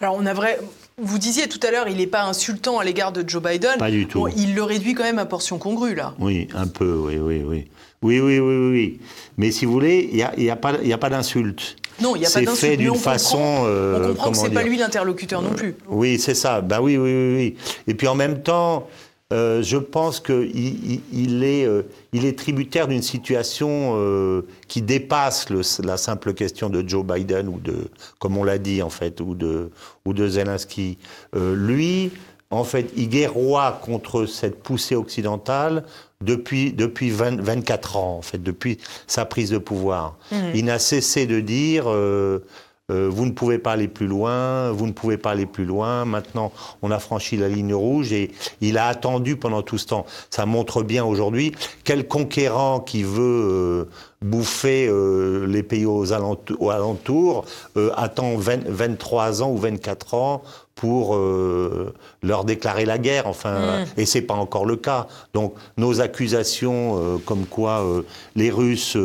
Alors on a vrai, vous disiez tout à l'heure, il n'est pas insultant à l'égard de Joe Biden. Pas du tout. il le réduit quand même à portion congrue là. Oui, un peu, oui, oui, oui. Oui, oui, oui, oui. Mais si vous voulez, il n'y a, y a, pas, d'insulte. Non, il n'y a pas d'insulte. C'est fait d'une façon. Comprend, euh, on comprend que c'est pas lui l'interlocuteur non plus. Oui, c'est ça. Ben oui, oui, oui, oui. Et puis en même temps, euh, je pense qu'il il, est, euh, il est tributaire d'une situation euh, qui dépasse le, la simple question de Joe Biden ou de, comme on l'a dit en fait, ou de, ou de Zelensky. lui, en fait, il guerroie contre cette poussée occidentale depuis, depuis 24 ans, en fait, depuis sa prise de pouvoir. Mmh. Il n'a cessé de dire euh, vous ne pouvez pas aller plus loin, vous ne pouvez pas aller plus loin. Maintenant, on a franchi la ligne rouge et il a attendu pendant tout ce temps. Ça montre bien aujourd'hui quel conquérant qui veut euh, bouffer euh, les pays aux alentours, attend 23 ans ou 24 ans pour leur déclarer la guerre. Enfin, mm. et c'est pas encore le cas. Donc, nos accusations, comme quoi les Russes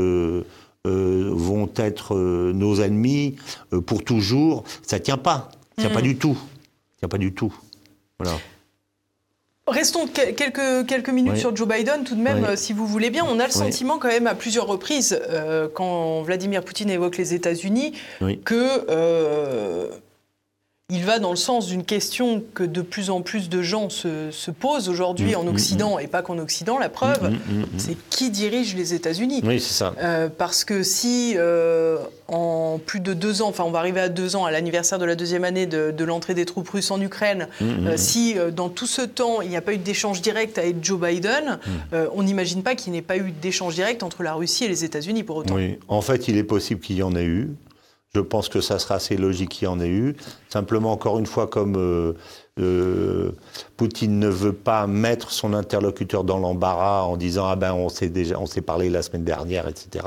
euh, vont être euh, nos ennemis euh, pour toujours, ça tient pas. Ça tient pas mm. du tout. Ça tient pas du tout. Voilà. Restons quelques, quelques minutes sur Joe Biden, tout de même, si vous voulez bien. On a le sentiment, quand même, à plusieurs reprises, quand Vladimir Poutine évoque les États-Unis, que il va dans le sens d'une question que de plus en plus de gens se, posent aujourd'hui mm, en mm, Occident, mm. et pas qu'en Occident. La preuve, c'est qui dirige les États-Unis. Oui, c'est ça. Euh, parce que si euh, en plus de deux ans, enfin on va arriver à deux ans, à l'anniversaire de la deuxième année de, l'entrée des troupes russes en Ukraine, euh, si dans tout ce temps il n'y a pas eu d'échange direct avec Joe Biden, on n'imagine pas qu'il n'y ait pas eu d'échange direct entre la Russie et les États-Unis pour autant. Oui, en fait il est possible qu'il y en ait eu. Je pense que ça sera assez logique qu'il y en ait eu. Simplement, encore une fois, comme euh, euh, Poutine ne veut pas mettre son interlocuteur dans l'embarras en disant ah ben on s'est déjà on s'est parlé la semaine dernière etc.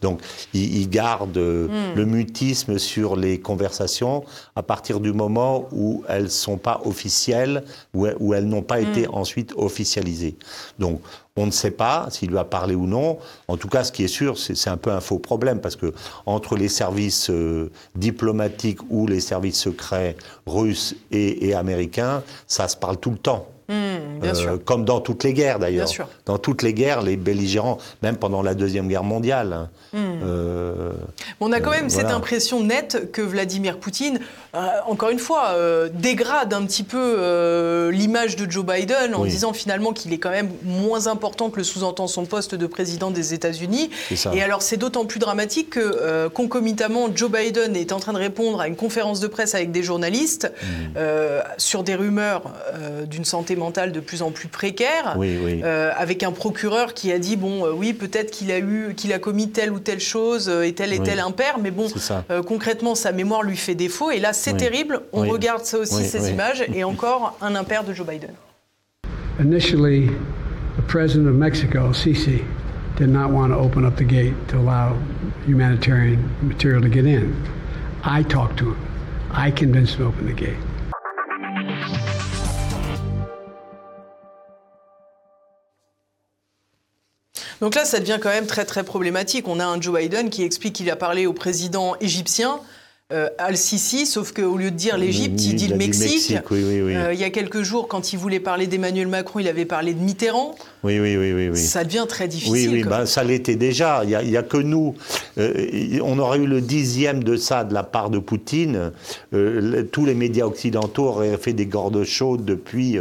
Donc il, garde euh, hmm. le mutisme sur les conversations à partir du moment où elles sont pas officielles ou où elles n'ont pas été hmm. ensuite officialisées. Donc on ne sait pas s'il lui a parlé ou non. En tout cas, ce qui est sûr, c'est un peu un faux problème parce que entre les services euh, diplomatiques ou les services secrets russes et américains, ça se parle tout le temps. Bien sûr. Euh, comme dans toutes les guerres d'ailleurs. Dans toutes les guerres, les belligérants, même pendant la Deuxième Guerre mondiale. Hein, hmm. euh, on a quand même euh, cette impression nette que Vladimir Poutine, encore une fois, dégrade un petit peu l'image de Joe Biden en disant finalement qu'il est quand même moins important que le sous-entend son poste de président des États-Unis. Et alors c'est d'autant plus dramatique que concomitamment, Joe Biden est en train de répondre à une conférence de presse avec des journalistes hmm. sur des rumeurs d'une santé mentale de plus en plus précaire, euh, avec un procureur qui a dit bon, euh, oui, peut-être qu'il a eu, qu'il a commis telle ou telle chose euh, et tel et tel impair, mais bon, concrètement, sa mémoire lui fait défaut. Et là, c'est terrible. On regarde ça aussi ces images et encore un impair de Joe Biden. Initially, the president of Mexico, Sisi, did not want to open up the gate to allow humanitarian material to get in. I talked to him. I convinced him to open the gate. Donc là, ça devient quand même très très problématique. On a un Joe Biden qui explique qu'il a parlé au président égyptien. euh, Al-Sisi, sauf qu'au lieu de dire l'Égypte, il dit le Mexique. Euh, il y a quelques jours, quand il voulait parler d'Emmanuel Macron, il avait parlé de Mitterrand. Oui, oui, oui. oui, Ça devient très difficile. Oui, oui, ben, ça l'était déjà. Il n'y a, que nous. Euh, on aurait eu le dixième de ça de la part de Poutine. tous les médias occidentaux auraient fait des gordes chaudes depuis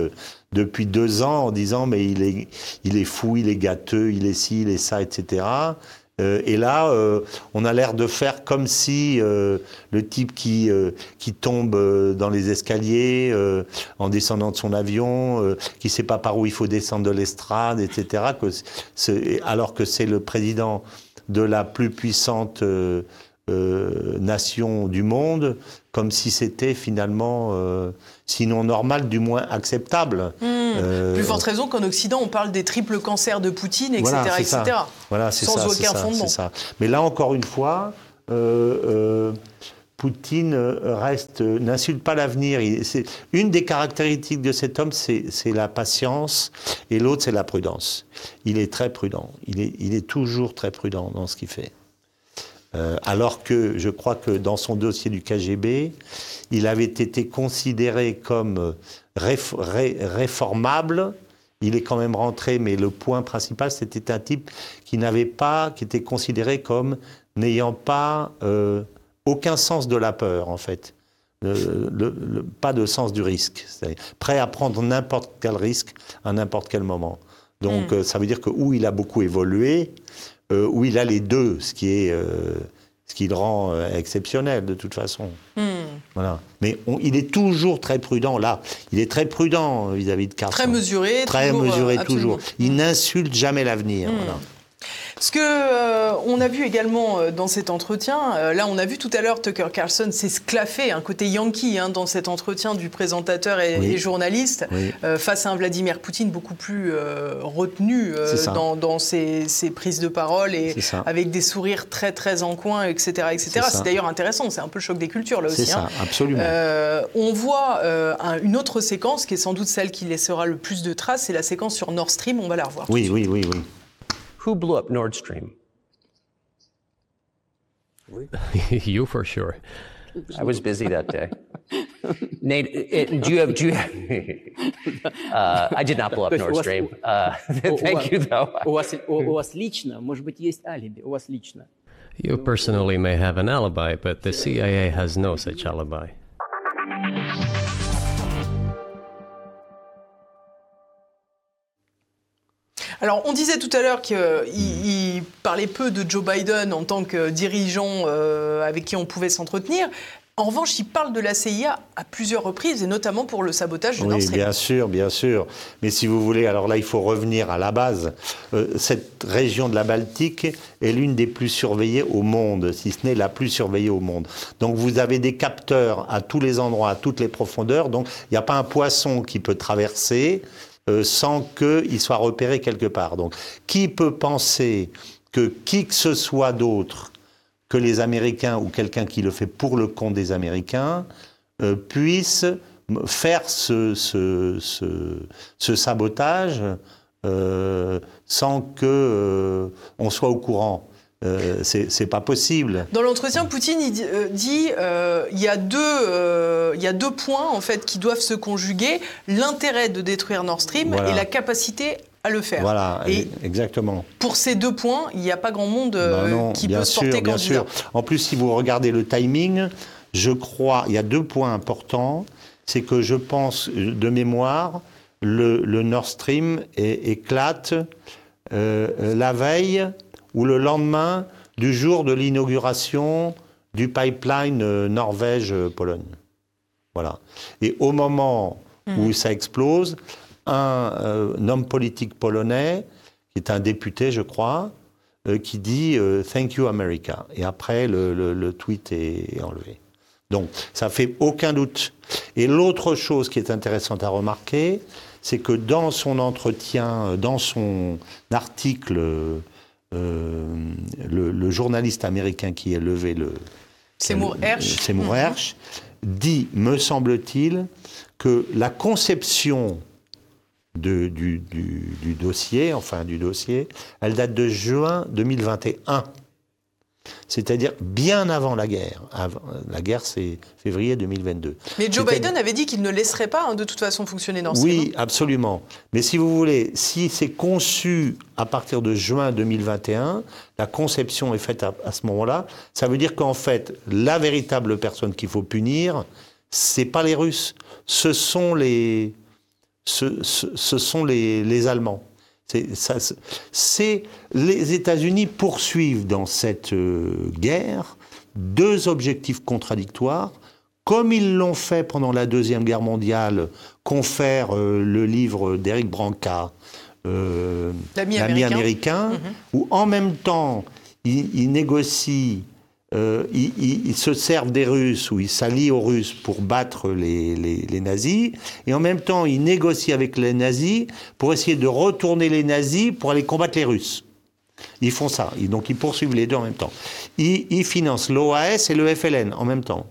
depuis deux ans en disant mais il est, il est fou, il est gâteux, il est ci, il est ça, etc. Euh, et là, euh, on a l'air de faire comme si euh, le type qui, qui tombe dans les escaliers en descendant de son avion, qui ne sait pas par où il faut descendre de l'estrade, etc., que alors que c'est le président de la plus puissante nation du monde, comme si c'était finalement, sinon normal, du moins acceptable. Hmm. Euh, Plus forte raison qu'en Occident, on parle des triples cancers de Poutine, etc. Voilà, etc. Voilà, sans aucun fondement. Ça. Mais là, encore une fois, euh, euh, Poutine reste, n'insulte pas l'avenir. Une des caractéristiques de cet homme, c'est la patience, et l'autre, c'est la prudence. Il est très prudent. Il est, il est toujours très prudent dans ce qu'il fait. Alors que je crois que dans son dossier du KGB, il avait été considéré comme réformable. Il est quand même rentré, mais le point principal, c'était un type qui n'avait pas, qui était considéré comme n'ayant pas euh, aucun sens de la peur, en fait. pas de sens du risque. Prêt à prendre n'importe quel risque à n'importe quel moment. Donc, hmm. euh, ça veut dire que où il a beaucoup évolué, euh, où il a les deux, ce qui est ce qui le rend exceptionnel de toute façon. Hmm. Voilà. Mais il est toujours très prudent là. Il est très prudent vis-à-vis de Carson. Très mesuré. Très mesuré euh, toujours. Il n'insulte jamais l'avenir. Hmm. Voilà. Ce que euh, on a vu également euh, dans cet entretien, euh, là on a vu tout à l'heure Tucker Carlson s'esclaffer, un côté yankee hein, dans cet entretien du présentateur et, journaliste face à un Vladimir Poutine beaucoup plus retenu dans, ses, prises de parole et avec des sourires très très en coin, etc. etc. C'est d'ailleurs intéressant, c'est un peu le choc des cultures là aussi. C'est ça, hein. absolument. on voit une autre séquence qui est sans doute celle qui laissera le plus de traces, c'est la séquence sur Nord Stream, on va la revoir. Oui, oui, oui, oui. Who blew up Nord Stream? you for sure. I was busy that day. Nate, it, do you have? Do you have, uh, I did not blow up Nord Stream. Uh, thank you, though. У вас, у вас лично, может быть, есть алиби. У вас лично. You personally may have an alibi, but the CIA has no such alibi. Alors, on disait tout à l'heure qu'il parlait peu de Joe Biden en tant que dirigeant euh, avec qui on pouvait s'entretenir. En revanche, il parle de la CIA à plusieurs reprises, et notamment pour le sabotage de. Oui, bien sûr, bien sûr. Mais si vous voulez, alors là, il faut revenir à la base. Euh, cette région de la Baltique est l'une des plus surveillées au monde, si ce n'est la plus surveillée au monde. Donc vous avez des capteurs à tous les endroits, à toutes les profondeurs. Donc il n'y a pas un poisson qui peut traverser euh, sans qu'il soit repéré quelque part. Donc, qui peut penser que qui que ce soit d'autre que les Américains ou quelqu'un qui le fait pour le compte des Américains euh, puisse faire ce, sabotage euh, sans que on soit au courant? Euh, c'est pas possible. Dans l'entretien, Poutine il dit euh, euh, il, y a deux, il y a deux points en fait qui doivent se conjuguer l'intérêt de détruire Nord Stream et la capacité à le faire. Voilà, et exactement. Pour ces deux points, il n'y a pas grand monde bah qui peut se porter bien Sûr. En plus, si vous regardez le timing, je crois, il y a deux points importants. C'est que je pense, de mémoire, le, Nord Stream éclate la veille ou le lendemain du jour de l'inauguration du pipeline euh, Norvège-Pologne. Voilà. Et au moment hmm. où ça explose, euh, un, homme politique polonais, qui est un député, je crois, euh, qui dit Thank you America. Et après, le, tweet est, enlevé. Donc, ça fait aucun doute. Et l'autre chose qui est intéressante à remarquer, c'est que dans son entretien, dans son article euh, le, journaliste américain qui a levé le... Seymour Hersh. Seymour mhm. dit, me semble-t-il, que la conception de, du, du, dossier, enfin du dossier, elle date de juin 2021. C'est-à-dire bien avant la guerre. la guerre, c'est février 2022. Mais Joe Biden avait dit qu'il ne laisserait pas hein, de toute façon fonctionner dans ce Oui, absolument. Mais si vous voulez, si c'est conçu à partir de juin 2021, la conception est faite à, ce moment-là, ça veut dire qu'en fait, la véritable personne qu'il faut punir, c'est pas les Russes, ce sont les, ce, sont les Allemands. C'est les États-Unis poursuivent dans cette euh, guerre deux objectifs contradictoires, comme ils l'ont fait pendant la deuxième guerre mondiale, confère euh, le livre d'Éric Branca, euh, l'ami américain, mhm. où en même temps ils négocient euh, ils, se servent des Russes ou ils s'allient aux Russes pour battre les, les, nazis, et en même temps ils négocient avec les nazis pour essayer de retourner les nazis pour aller combattre les Russes. Ils font ça, donc ils poursuivent les deux en même temps. Ils, ils financent l'OAS et le FLN en même temps.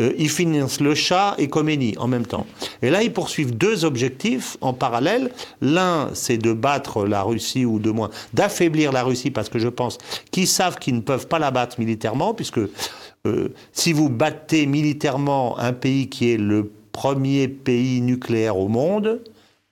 Euh, ils financent le chat et Khomeini en même temps. Et là, ils poursuivent deux objectifs en parallèle. L'un, c'est de battre la Russie, ou de moins, d'affaiblir la Russie, parce que je pense qu'ils savent qu'ils ne peuvent pas la battre militairement, puisque euh, si vous battez militairement un pays qui est le premier pays nucléaire au monde,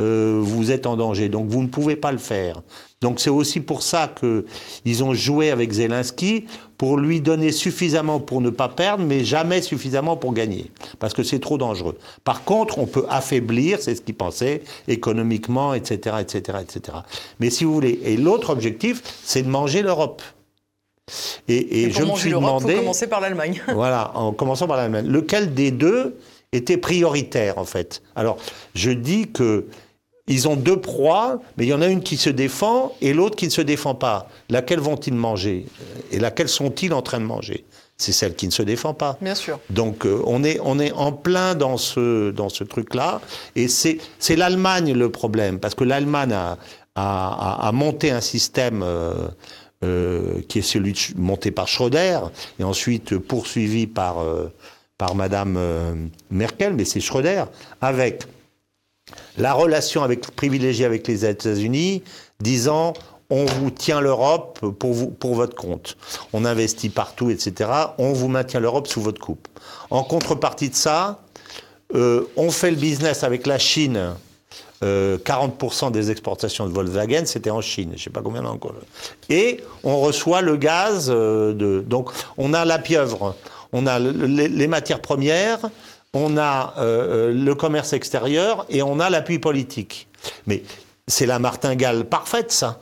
euh, vous êtes en danger. Donc vous ne pouvez pas le faire. Donc c'est aussi pour ça qu'ils ont joué avec Zelensky pour lui donner suffisamment pour ne pas perdre, mais jamais suffisamment pour gagner, parce que c'est trop dangereux. Par contre, on peut affaiblir, c'est ce qu'il pensait, économiquement, etc., etc., etc. Mais si vous voulez, et l'autre objectif, c'est de manger l'Europe. Et, et, je me suis demandé, faut commencer par l'Allemagne. voilà, en commençant par l'Allemagne. Lequel des deux était prioritaire en fait? Alors, je dis que ils ont deux proies, mais il y en a une qui se défend et l'autre qui ne se défend pas. Laquelle vont-ils manger Et laquelle sont-ils en train de manger? C'est celle qui ne se défend pas. Bien sûr. Donc euh, on, est, on est en plein dans ce, dans ce truc-là. Et c'est l'Allemagne le problème, parce que l'Allemagne a, a, monté un système euh, euh, qui est celui monté par Schröder, et ensuite poursuivi par, par Madame Merkel, mais c'est Schröder, avec la relation privilégiée avec les États-Unis, disant on vous tient l'Europe pour, pour votre compte. On investit partout, etc. On vous maintient l'Europe sous votre coupe. En contrepartie de ça, euh, on fait le business avec la Chine. 40% euh, des exportations de Volkswagen, c'était en Chine. Je sais pas combien encore. Et on reçoit le gaz euh. Donc, on a la pieuvre, on a les matières premières, on a euh, euh, le commerce extérieur et on a l'appui politique. Mais c'est la martingale parfaite, ça.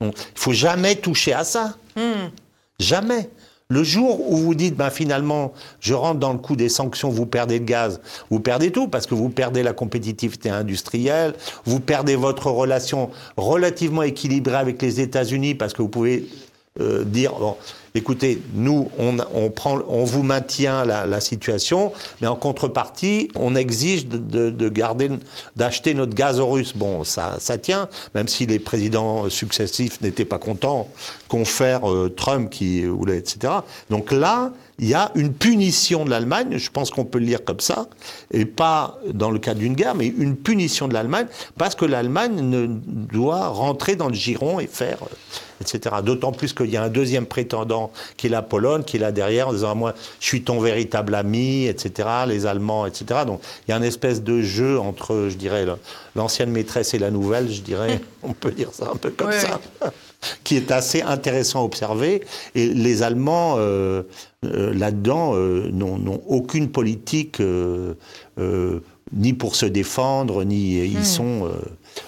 Il ne faut jamais toucher à ça. Hmm. Jamais. Le jour où vous dites, ben finalement, je rentre dans le coup des sanctions, vous perdez le gaz, vous perdez tout, parce que vous perdez la compétitivité industrielle, vous perdez votre relation relativement équilibrée avec les États-Unis, parce que vous pouvez euh, dire, bon, écoutez, nous, on, vous maintient la, situation, mais en contrepartie, on exige de, garder, d'acheter notre gaz aux Russes. Bon, ça, ça tient, même si les présidents successifs n'étaient pas contents, confère euh, Trump qui voulait, etc. Donc là, il y a une punition de l'Allemagne, je pense qu'on peut le lire comme ça, et pas dans le cas d'une guerre, mais une punition de l'Allemagne, parce que l'Allemagne ne doit rentrer dans le giron et faire, euh, etc. D'autant plus qu'il y a un deuxième prétendant qui est la Pologne, qui est là derrière, en disant moi, je suis ton véritable ami, etc. Les Allemands, etc. Donc il y a une espèce de jeu entre, je dirais, l'ancienne maîtresse et la nouvelle, je dirais, on peut dire ça un peu comme ça. Qui est assez intéressant à observer. Et les Allemands, euh, euh, là-dedans, euh, n'ont aucune politique, ni pour se défendre, ni ils hmm. sont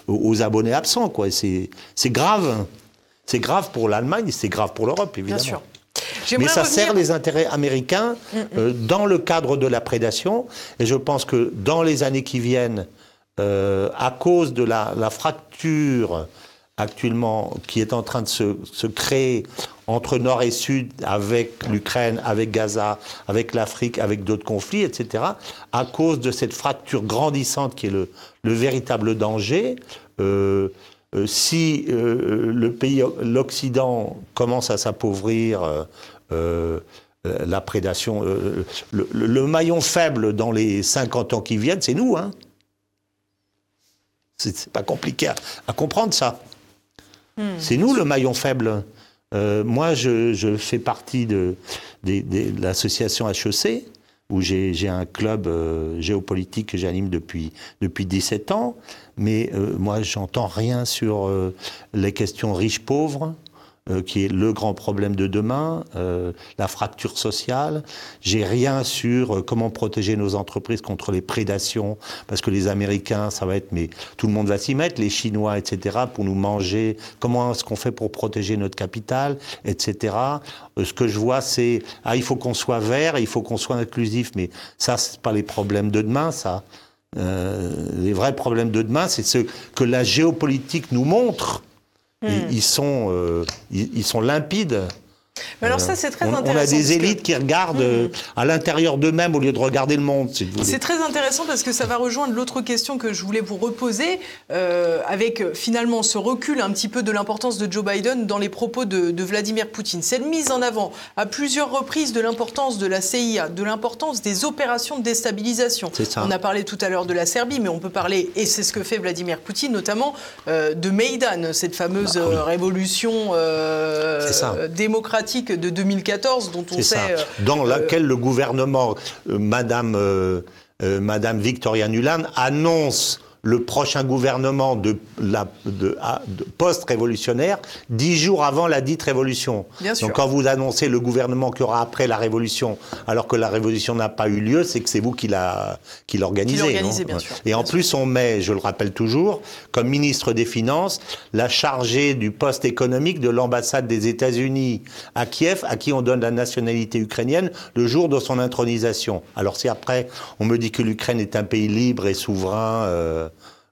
aux abonnés absents. Quoi. C'est, grave. C'est grave pour l'Allemagne, c'est grave pour l'Europe, évidemment. Bien sûr. Mais ça sert les intérêts américains hmm, hmm. dans le cadre de la prédation. Et je pense que dans les années qui viennent, à cause de la, la fracture actuellement qui est en train de se, créer entre Nord et Sud, avec l'Ukraine, avec Gaza, avec l'Afrique, avec d'autres conflits, etc., à cause de cette fracture grandissante qui est le, véritable danger. Euh, euh, si euh, le pays, l'Occident commence à s'appauvrir, la prédation, le, maillon faible dans les 50 ans qui viennent, c'est nous. Hein c'est pas compliqué à comprendre ça. Hmm. C'est nous le maillon faible. moi, je, fais partie de, l'association HEC, où j'ai un club géopolitique que j'anime depuis, depuis 17 ans. Mais moi, j'entends rien sur les questions riches-pauvres. Euh, qui est le grand problème de demain, euh, la fracture sociale. J'ai rien sur euh, comment protéger nos entreprises contre les prédations, parce que les Américains, ça va être, mais tout le monde va s'y mettre, les Chinois, etc., pour nous manger. Comment est-ce qu'on fait pour protéger notre capital, etc. ce que je vois, c'est ah, il faut qu'on soit vert, il faut qu'on soit inclusif, mais ça, c'est pas les problèmes de demain, ça. les vrais problèmes de demain, c'est ce que la géopolitique nous montre Hmm. Ils, sont, euh, ils, sont limpides. Mais alors ça, c'est très on, intéressant. On a des élites qui regardent euh, à l'intérieur d'eux-mêmes au lieu de regarder le monde, C'est très intéressant parce que ça va rejoindre l'autre question que je voulais vous reposer, euh, avec euh, finalement ce recul un petit peu de l'importance de Joe Biden dans les propos de, Vladimir Poutine. Cette mise en avant à plusieurs reprises de l'importance de la CIA, de l'importance des opérations de déstabilisation. On a parlé tout à l'heure de la Serbie, mais on peut parler, et c'est ce que fait Vladimir Poutine, notamment de Maidan, cette fameuse bah révolution démocratique de 2014 dont on sait... Euh, Dans laquelle le gouvernement, euh, Madame, euh, Madame Victoria Nuland, annonce le prochain gouvernement de, la, de, post-révolutionnaire dix jours avant la dite révolution. Donc quand vous annoncez le gouvernement qui aura après la révolution, alors que la révolution n'a pas eu lieu, c'est que c'est vous qui l'organisez. Et en plus, on met, je le rappelle toujours, comme ministre des Finances, la chargée du poste économique de l'ambassade des États-Unis à Kiev, à qui on donne la nationalité ukrainienne le jour de son intronisation. Alors si après on me dit que l'Ukraine est un pays libre et souverain, euh,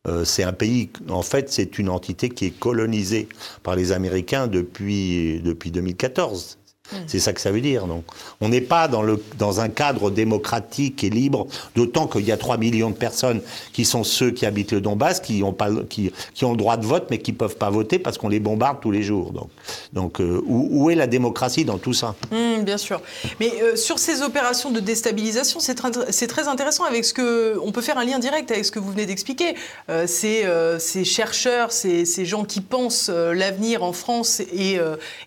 euh, c'est un pays, en fait, c'est une entité qui est colonisée par les Américains depuis, depuis 2014. Mm. C'est ça que ça veut dire. Donc, on n'est pas dans, le, dans un cadre démocratique et libre, d'autant qu'il y a 3 millions de personnes qui sont ceux qui habitent le Donbass, qui ont, pas, qui, qui ont le droit de vote, mais qui ne peuvent pas voter parce qu'on les bombarde tous les jours. Donc, donc euh, où, est la démocratie dans tout ça? Mm, Bien sûr. Mais euh, sur ces opérations de déstabilisation, c'est très, très, intéressant avec ce que. On peut faire un lien direct avec ce que vous venez d'expliquer. Euh, ces, ces, chercheurs, ces, ces, gens qui pensent l'avenir en France et,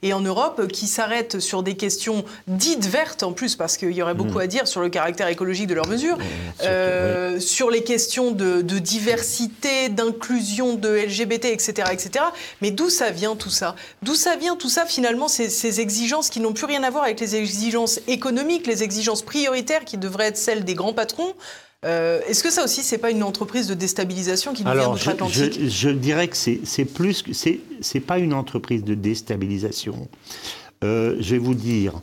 et en Europe, qui s'arrêtent sur des questions dites vertes en plus, parce qu'il y aurait beaucoup mmh. à dire sur le caractère écologique de leurs mesures, euh, sur les questions de, diversité, d'inclusion de LGBT, etc., etc. Mais d'où ça vient tout ça? D'où ça vient tout ça finalement ces, ces exigences qui n'ont plus rien à voir avec les exigences économiques, les exigences prioritaires qui devraient être celles des grands patrons? Euh, Est-ce que ça aussi, c'est pas une entreprise de déstabilisation qui nous vient d'outre-Atlantique je, je, dirais que c'est plus, c'est pas une entreprise de déstabilisation. Euh, je vais vous dire,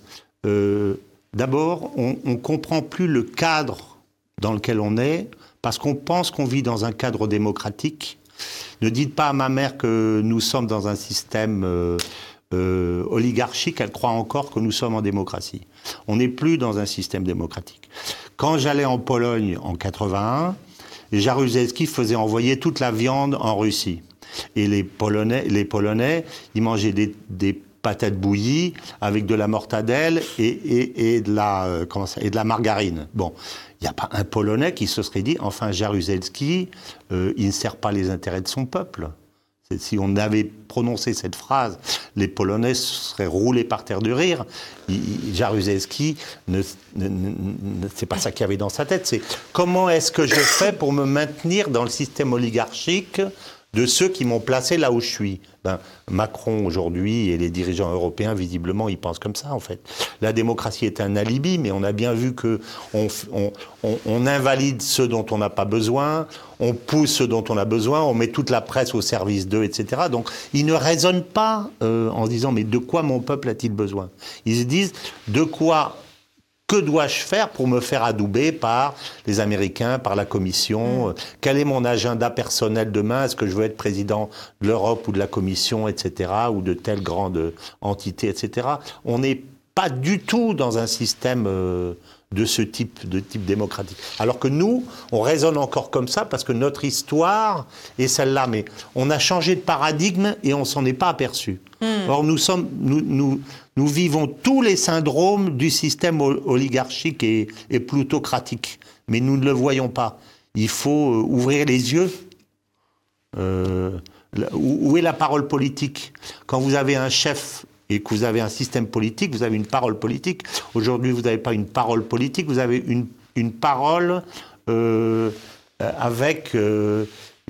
euh, d'abord, on ne comprend plus le cadre dans lequel on est, parce qu'on pense qu'on vit dans un cadre démocratique. Ne dites pas à ma mère que nous sommes dans un système euh, oligarchique, elle croit encore que nous sommes en démocratie. On n'est plus dans un système démocratique. Quand j'allais en Pologne en 81, Jaruzelski faisait envoyer toute la viande en Russie. Et les Polonais, les Polonais ils mangeaient des, des patates bouillies avec de la mortadelle et, et, de, la, euh, comment ça, et de la margarine. Bon, il n'y a pas un Polonais qui se serait dit, enfin, Jaruzelski, euh, il ne sert pas les intérêts de son peuple. Si on avait prononcé cette phrase, les Polonais seraient roulés par terre de rire. Jaruzelski, ne, c'est pas ça qu'il y avait dans sa tête. C'est comment est-ce que je fais pour me maintenir dans le système oligarchique de ceux qui m'ont placé là où je suis. Ben, Macron aujourd'hui et les dirigeants européens, visiblement, ils pensent comme ça en fait. La démocratie est un alibi, mais on a bien vu que on, on, invalide ceux dont on n'a pas besoin, on pousse ceux dont on a besoin, on met toute la presse au service d'eux, etc. Donc ils ne raisonnent pas euh, en disant mais de quoi mon peuple a-t-il besoin? Ils se disent de quoi que dois-je faire pour me faire adouber par les Américains, par la Commission mm. Quel est mon agenda personnel demain? Est-ce que je veux être président de l'Europe ou de la Commission, etc., ou de telle grande entité, etc. On n'est pas du tout dans un système euh, de ce type, de type démocratique. Alors que nous, on raisonne encore comme ça parce que notre histoire est celle-là. Mais on a changé de paradigme et on s'en est pas aperçu. Hmm. Or, nous, sommes, nous, nous, nous, vivons tous les syndromes du système oligarchique et, plutocratique. Mais nous ne le voyons pas. Il faut euh, ouvrir les yeux. Euh, où est la parole politique? Quand vous avez un chef et que vous avez un système politique, vous avez une parole politique. Aujourd'hui, vous n'avez pas une parole politique, vous avez une, parole euh, avec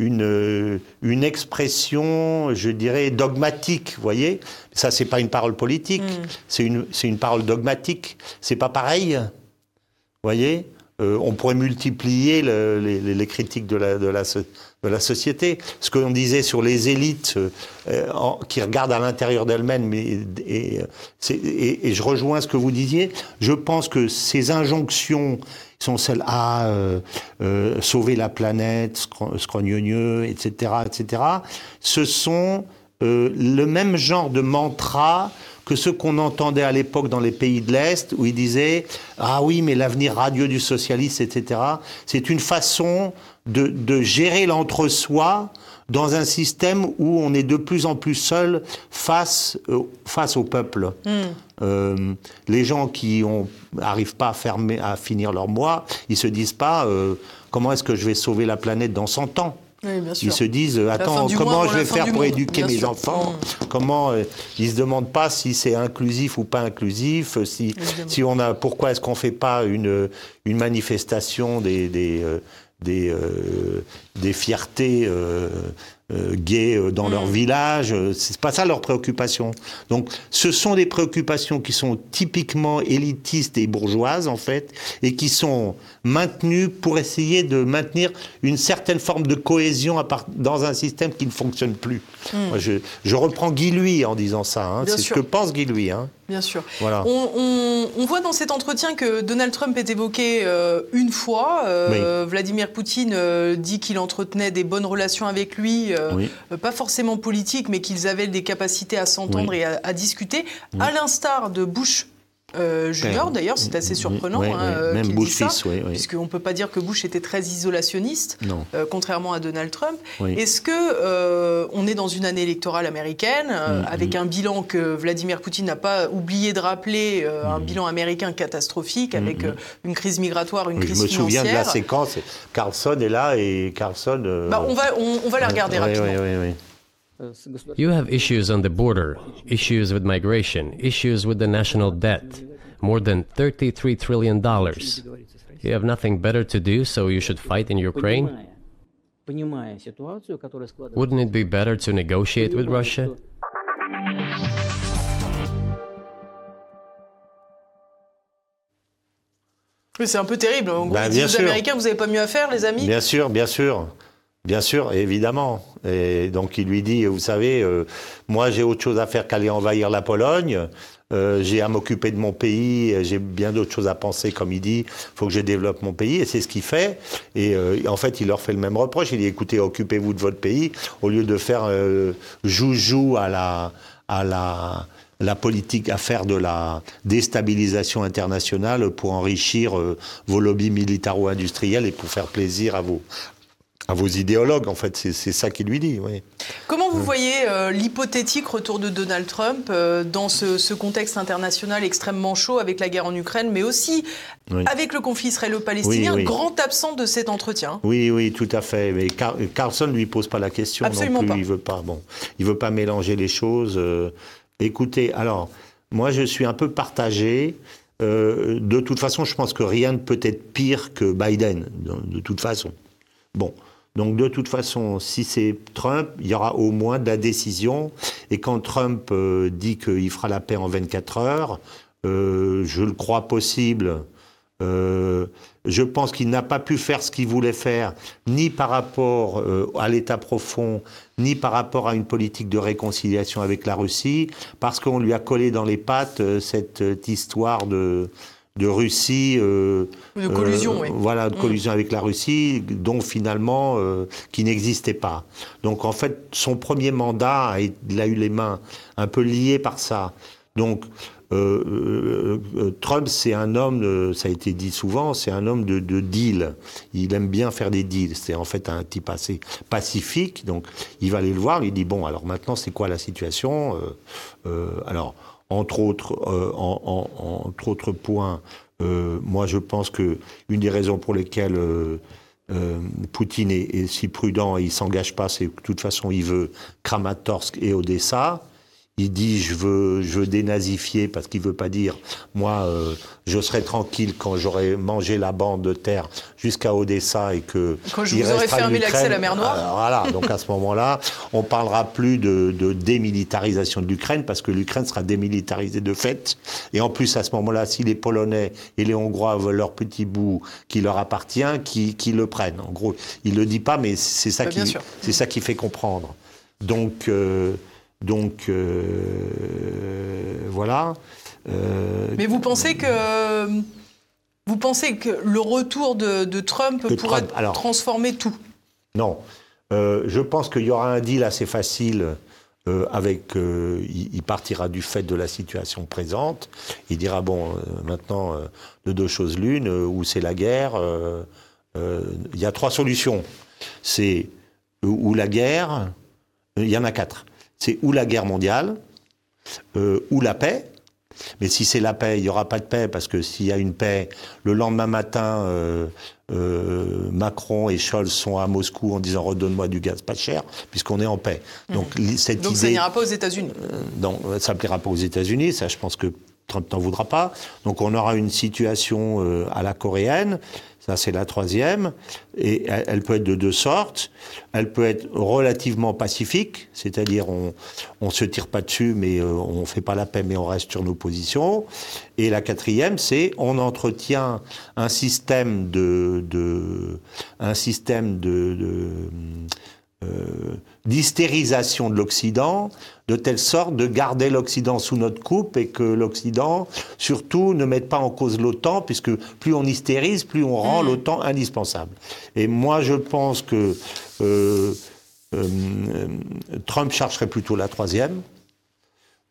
une, une expression, je dirais, dogmatique, vous voyez Ça, c'est pas une parole politique, mm. c'est une, une parole dogmatique. C'est pas pareil, vous voyez euh, on pourrait multiplier les, critiques de la, de, la, société. Ce que l'on disait sur les élites euh, qui regardent à l'intérieur d'elles-mêmes, et, et, je rejoins ce que vous disiez, je pense que ces injonctions sont celles à euh, sauver la planète, scrogneux, etc., etc., ce sont le même genre de mantra que ce qu'on entendait à l'époque dans les pays de l'Est, où ils disaient Ah oui, mais l'avenir radieux du socialisme, etc. C'est une façon de, gérer l'entre-soi dans un système où on est de plus en plus seul face, euh, face au peuple. Hmm. Euh, les gens qui n'arrivent pas à, fermer, à finir leur mois, ils se disent pas euh, comment est-ce que je vais sauver la planète dans 100 ans? Ils se disent attends comment je vais faire pour éduquer mes enfants? Mmh. Comment euh, ils se demandent pas si c'est inclusif ou pas inclusif Si si on a pourquoi est-ce qu'on fait pas une une manifestation des des des, euh, des fiertés euh, gays euh, dans leur mm. village. Euh, c'est pas ça leur préoccupation. Donc, ce sont des préoccupations qui sont typiquement élitistes et bourgeoises en fait, et qui sont maintenues pour essayer de maintenir une certaine forme de cohésion à part, dans un système qui ne fonctionne plus. Mm. je, je, reprends Guy Louis en disant ça. Hein. C'est ce que pense Guy Louis. Hein. Bien sûr. Voilà. On, on, voit dans cet entretien que Donald Trump est évoqué une fois. Vladimir Poutine dit qu'il entretenait des bonnes relations avec lui euh, pas forcément politiques, mais qu'ils avaient des capacités à s'entendre et à, discuter, à l'instar de Bush euh, Junior, d'ailleurs, c'est assez surprenant. hein, euh, Même Bush fils, puisqu'on ne peut pas dire que Bush était très isolationniste, euh, contrairement à Donald Trump. Est-ce que on est dans une année électorale américaine mm, avec mm. un bilan que Vladimir Poutine n'a pas oublié de rappeler, un mm. bilan américain catastrophique avec une crise migratoire, une crise financière. Je me souviens de la séquence. Carlson est là et Carlson. Bah, on va on, va la regarder rapidement. You have issues on the border, issues with migration, issues with the national debt, more than $33 trillion. You have nothing better to do, so you should fight in Ukraine? Wouldn't it be better to negotiate with Russia? c'est un peu terrible. En gros, ben, aux Américains, vous n'avez pas mieux à faire, les amis Bien sûr, bien sûr. Bien sûr, évidemment. Et donc il lui dit, vous savez, euh, moi j'ai autre chose à faire qu'aller envahir la Pologne. Euh, j'ai à m'occuper de mon pays, j'ai bien d'autres choses à penser, comme il dit, il faut que je développe mon pays, et c'est ce qu'il fait. Et euh, en fait, il leur fait le même reproche, il dit, écoutez, occupez-vous de votre pays, au lieu de faire joujou à la, à la, la politique, à faire de la déstabilisation internationale pour enrichir vos lobbies militaro-industriels et pour faire plaisir à vos, à vos idéologues, en fait, c'est ça qu'il lui dit. Oui. Comment vous voyez euh, l'hypothétique retour de Donald Trump euh, dans ce, contexte international extrêmement chaud avec la guerre en Ukraine, mais aussi avec le conflit israélo-palestinien, grand absent de cet entretien Oui, oui, tout à fait. Mais Carlson ne lui pose pas la question Absolument non plus. Il veut pas. Bon, il veut pas mélanger les choses. Euh. écoutez, alors, moi, je suis un peu partagé. de toute façon, je pense que rien ne peut être pire que Biden, de toute façon. Bon, donc de toute façon, si c'est Trump, il y aura au moins de la décision. Et quand Trump euh, dit qu'il fera la paix en 24 heures, euh, je le crois possible. Euh, je pense qu'il n'a pas pu faire ce qu'il voulait faire, ni par rapport à l'État profond, ni par rapport à une politique de réconciliation avec la Russie, parce qu'on lui a collé dans les pattes cette histoire de de Russie. Euh, de collusion, euh, Voilà, de mm. collusion avec la Russie, dont finalement, euh, qui n'existait pas. Donc en fait, son premier mandat, il a eu les mains un peu liées par ça. Donc Trump, c'est un homme, ça a été dit souvent, c'est un homme de, de, deal. Il aime bien faire des deals. C'est en fait un type assez pacifique. Donc il va aller le voir, il dit bon, alors maintenant c'est quoi la situation? Alors entre autres, euh, entre autres points, euh, moi je pense que une des raisons pour lesquelles euh, Poutine est, si prudent et il s'engage pas, c'est que de toute façon il veut Kramatorsk et Odessa. Il dit je veux, je veux dénazifier parce qu'il veut pas dire moi euh, je serai tranquille quand j'aurai mangé la bande de terre jusqu'à Odessa et que quand je vous aurai fermé l'accès à la mer Noire. voilà, donc à ce moment-là, on parlera plus de, de démilitarisation de l'Ukraine parce que l'Ukraine sera démilitarisée de fait. Et en plus à ce moment-là, si les Polonais et les Hongrois veulent leur petit bout qui leur appartient, qui, qui le prennent. En gros, il le dit pas, mais c'est ça bah, qui c'est ça qui fait comprendre. Donc euh, donc euh, voilà. Euh, Mais vous pensez que vous pensez que le retour de, Trump pourrait transformer tout? Non. Euh, je pense qu'il y aura un deal assez facile avec. il, partira du fait de la situation présente. Il dira bon, maintenant, de deux choses l'une, où c'est la guerre. Il y a trois solutions. C'est ou la guerre. Il y en a quatre c'est ou la guerre mondiale, euh, ou la paix. Mais si c'est la paix, il n'y aura pas de paix, parce que s'il y a une paix, le lendemain matin, euh, euh, Macron et Scholz sont à Moscou en disant redonne-moi du gaz pas cher, puisqu'on est en paix. Mmh. Donc, cette Donc ça n'ira pas aux États-Unis Non, ça ne plaira pas aux États-Unis, ça je pense que Trump n'en voudra pas. Donc on aura une situation à la coréenne. Ça, c'est la troisième. Et elle, peut être de deux sortes. Elle peut être relativement pacifique, c'est-à-dire on ne se tire pas dessus, mais euh, on ne fait pas la paix, mais on reste sur nos positions. Et la quatrième, c'est on entretient un système de, un système de, de euh, d'hystérisation de l'Occident, de telle sorte de garder l'Occident sous notre coupe et que l'Occident, surtout, ne mette pas en cause l'OTAN, puisque plus on hystérise, plus on rend mm. l'OTAN indispensable. Et moi, je pense que euh, euh, Trump chercherait plutôt la troisième.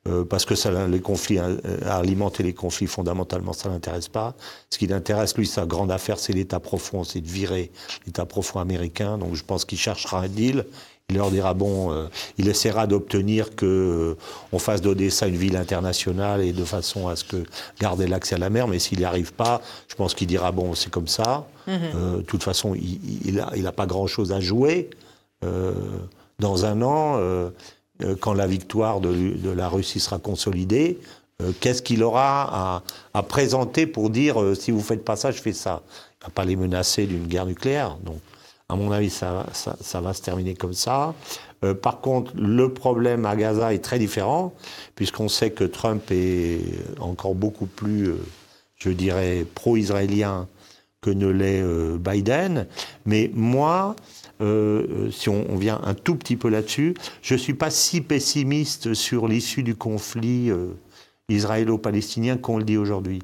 Euh, parce que ça, les conflits, euh, alimenter les conflits fondamentalement, ça l'intéresse pas. Ce qui l'intéresse, lui, sa grande affaire, c'est l'État profond, c'est de virer l'État profond américain. Donc je pense qu'il cherchera un deal. Il leur dira bon, euh, il essaiera d'obtenir que on fasse d'Odessa une ville internationale et de façon à ce que garder l'accès à la mer. Mais s'il n'y arrive pas, je pense qu'il dira bon, c'est comme ça. Mhm. De toute façon, il, n'a il a pas grand chose à jouer. dans un an, euh, quand la victoire de, la Russie sera consolidée, euh, qu'est-ce qu'il aura à, présenter pour dire euh, si vous faites pas ça, je fais ça Il ne va pas les menacer d'une guerre nucléaire. Donc, à mon avis, ça, va se terminer comme ça. par contre, le problème à Gaza est très différent, puisqu'on sait que Trump est encore beaucoup plus, je dirais, pro-israélien que ne l'est Biden. Mais moi, euh, euh, si on, vient un tout petit peu là-dessus, je ne suis pas si pessimiste sur l'issue du conflit euh, israélo-palestinien qu'on le dit aujourd'hui.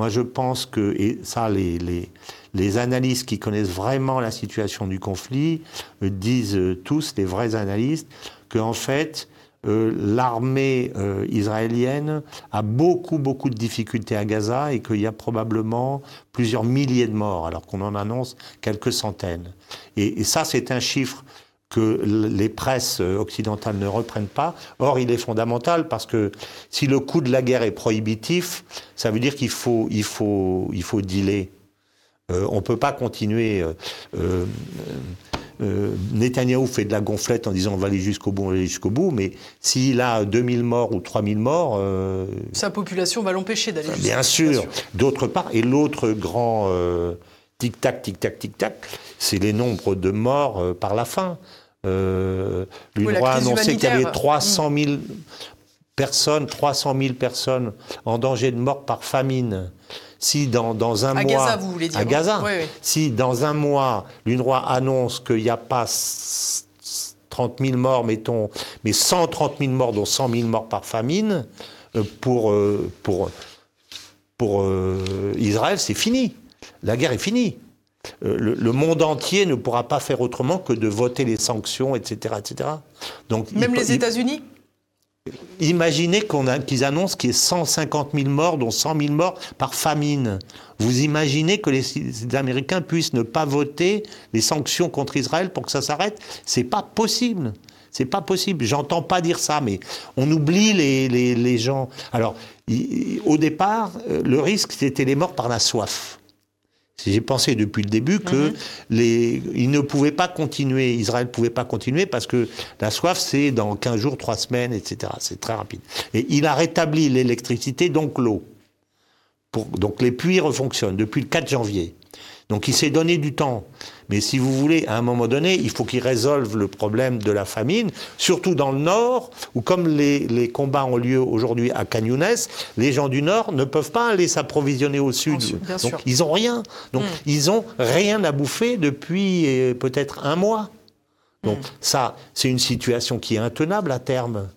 Moi, je pense que, et ça, les, analystes qui connaissent vraiment la situation du conflit disent tous, les vrais analystes, qu'en fait, euh, l'armée euh, israélienne a beaucoup, beaucoup de difficultés à Gaza et qu'il y a probablement plusieurs milliers de morts, alors qu'on en annonce quelques centaines. Et, ça, c'est un chiffre que les presses occidentales ne reprennent pas. Or, il est fondamental parce que si le coût de la guerre est prohibitif, ça veut dire qu'il faut, il faut, il faut dealer. Euh, on ne peut pas continuer. Euh, Netanyahou fait de la gonflette en disant on va aller jusqu'au bout, on va aller jusqu'au bout, mais s'il a 2000 morts ou 3000 morts... Euh, Sa population va l'empêcher d'aller jusqu'au Bien sûr. D'autre part, et l'autre grand euh, tic-tac, tic-tac, tic-tac, c'est les nombres de morts par la faim. L'UNRWA a annoncé qu'il y avait 300 000 personnes, 300 000 personnes en danger de mort par famine si dans, dans un mois... À Gaza, vous voulez dire À Gaza. Si dans un mois, l'UNRWA annonce qu'il n'y a pas 30 000 morts, mettons, mais 130 000 morts, dont 100 000 morts par famine, euh, pour, euh, pour, pour euh, Israël, c'est fini. La guerre est finie. Le, monde entier ne pourra pas faire autrement que de voter les sanctions, etc. etc. Donc, Même les États-Unis? Imaginez qu'ils annoncent qu'il y ait 150 000 morts, dont 100 000 morts par famine. Vous imaginez que les, Américains puissent ne pas voter les sanctions contre Israël pour que ça s'arrête? C'est pas possible. C'est pas possible. J'entends pas dire ça, mais on oublie les, les, gens. Alors, au départ, euh, le risque, c'était les morts par la soif. J'ai pensé depuis le début que mhm. les, ils ne pouvaient pas continuer, Israël ne pouvait pas continuer parce que la soif, c'est dans 15 jours, 3 semaines, etc. C'est très rapide. Et il a rétabli l'électricité, donc l'eau. donc les puits refonctionnent depuis le 4 janvier. Donc il s'est donné du temps. Mais si vous voulez, à un moment donné, il faut qu'il résolve le problème de la famine, surtout dans le Nord, où comme les, combats ont lieu aujourd'hui à Canyounès, les gens du Nord ne peuvent pas aller s'approvisionner au Sud. Donc ils n'ont rien. Donc hmm. ils n'ont rien à bouffer depuis euh, peut-être un mois. Donc hmm. ça, c'est une situation qui est intenable à terme.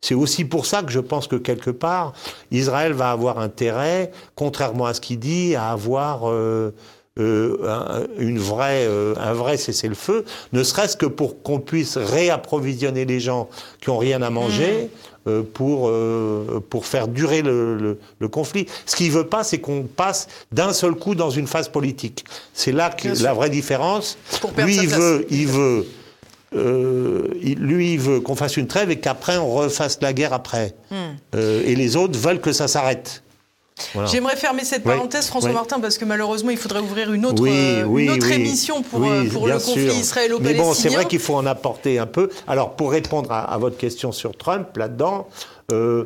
C'est aussi pour ça que je pense que quelque part, Israël va avoir intérêt, contrairement à ce qu'il dit, à avoir... Euh, euh, une vraie, euh, un vrai cessez-le-feu, ne serait-ce que pour qu'on puisse réapprovisionner les gens qui ont rien à manger. Mmh. Euh, pour, pour faire durer le, le, conflit. Ce qu'il ne veut pas, c'est qu'on passe d'un seul coup dans une phase politique. C'est là que la vraie différence. Lui il, veut, il veut, lui, il veut qu'on fasse une trêve et qu'après, on refasse la guerre après. Mmh. et les autres veulent que ça s'arrête. J'aimerais fermer cette parenthèse, François Martin, parce que malheureusement, il faudrait ouvrir une autre, euh, émission pour, euh, pour le conflit israélo-palestinien. Mais bon, c'est vrai qu'il faut en apporter un peu. Alors, pour répondre à, votre question sur Trump, là-dedans, euh,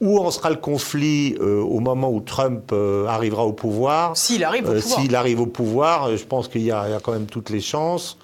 où en sera le conflit au moment où Trump arrivera au pouvoir? S'il arrive au pouvoir. S'il arrive au pouvoir, je pense qu'il y, y, a quand même toutes les chances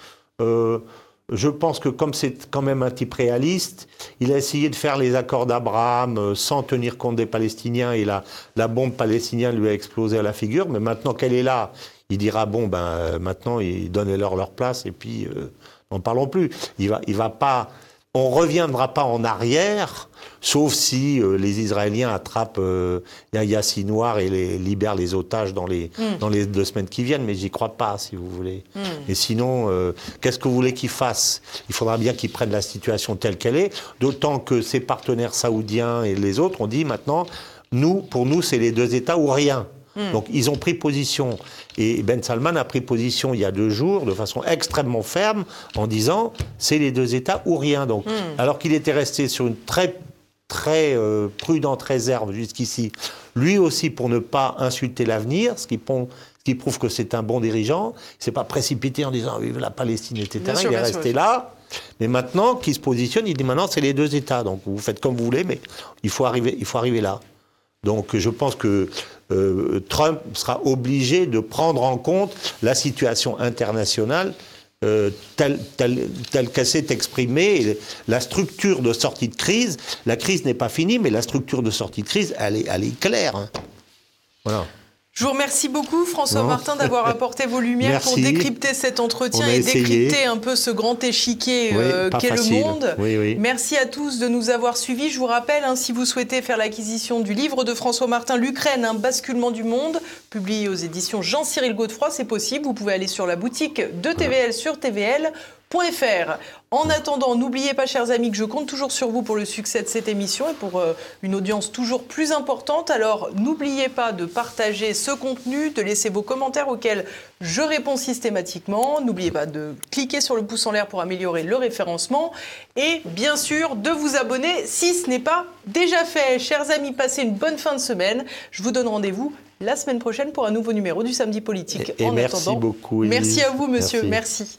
je pense que comme c'est quand même un type réaliste, il a essayé de faire les accords d'Abraham euh, sans tenir compte des Palestiniens et la, la bombe palestinienne lui a explosé à la figure. Mais maintenant qu'elle est là, il dira bon ben euh, maintenant donnez-leur leur place et puis euh, n'en parlons plus. Il va, il va pas on reviendra pas en arrière, sauf si euh, les Israéliens attrapent euh, Yahya Sinoir et les, libèrent les otages dans les, hmm. dans les deux semaines qui viennent, mais j'y crois pas, si vous voulez. Hmm. Et sinon, euh, qu'est-ce que vous voulez qu'ils fassent? Il faudra bien qu'ils prennent la situation telle qu'elle est, d'autant que ses partenaires saoudiens et les autres ont dit maintenant, nous, pour nous, c'est les deux États ou rien. Hmm. Donc ils ont pris position. Et Ben Salman a pris position il y a deux jours de façon extrêmement ferme en disant c'est les deux États ou rien. Donc, hmm. alors qu'il était resté sur une très très euh, prudente réserve jusqu'ici, lui aussi pour ne pas insulter l'avenir, ce qui, qui prouve que c'est un bon dirigeant. Il s'est pas précipité en disant vive la Palestine, etc. il est resté là. Mais maintenant qu'il se positionne, il dit maintenant c'est les deux États. Donc vous faites comme vous voulez, mais il faut arriver, il faut arriver là. Donc je pense que euh, Trump sera obligé de prendre en compte la situation internationale euh, telle, qu'elle s'est exprimée, la structure de sortie de crise. La crise n'est pas finie, mais la structure de sortie de crise, elle est, claire. Hein. Voilà. Je vous remercie beaucoup, François Martin, d'avoir apporté vos lumières pour décrypter cet entretien et décrypter un peu ce grand échiquier euh, qu'est le monde. Merci à tous de nous avoir suivis. Je vous rappelle, hein, si vous souhaitez faire l'acquisition du livre de François Martin, L'Ukraine, un basculement du monde, publié aux éditions Jean-Cyril Godefroy, c'est possible. Vous pouvez aller sur la boutique de TVL sur TVL en attendant, n'oubliez pas, chers amis, que je compte toujours sur vous pour le succès de cette émission et pour euh, une audience toujours plus importante. Alors, n'oubliez pas de partager ce contenu, de laisser vos commentaires auxquels je réponds systématiquement. N'oubliez pas de cliquer sur le pouce en l'air pour améliorer le référencement et bien sûr de vous abonner si ce n'est pas déjà fait. Chers amis, passez une bonne fin de semaine. Je vous donne rendez-vous la semaine prochaine pour un nouveau numéro du Samedi Politique. Et, merci beaucoup. Merci à vous, monsieur. merci.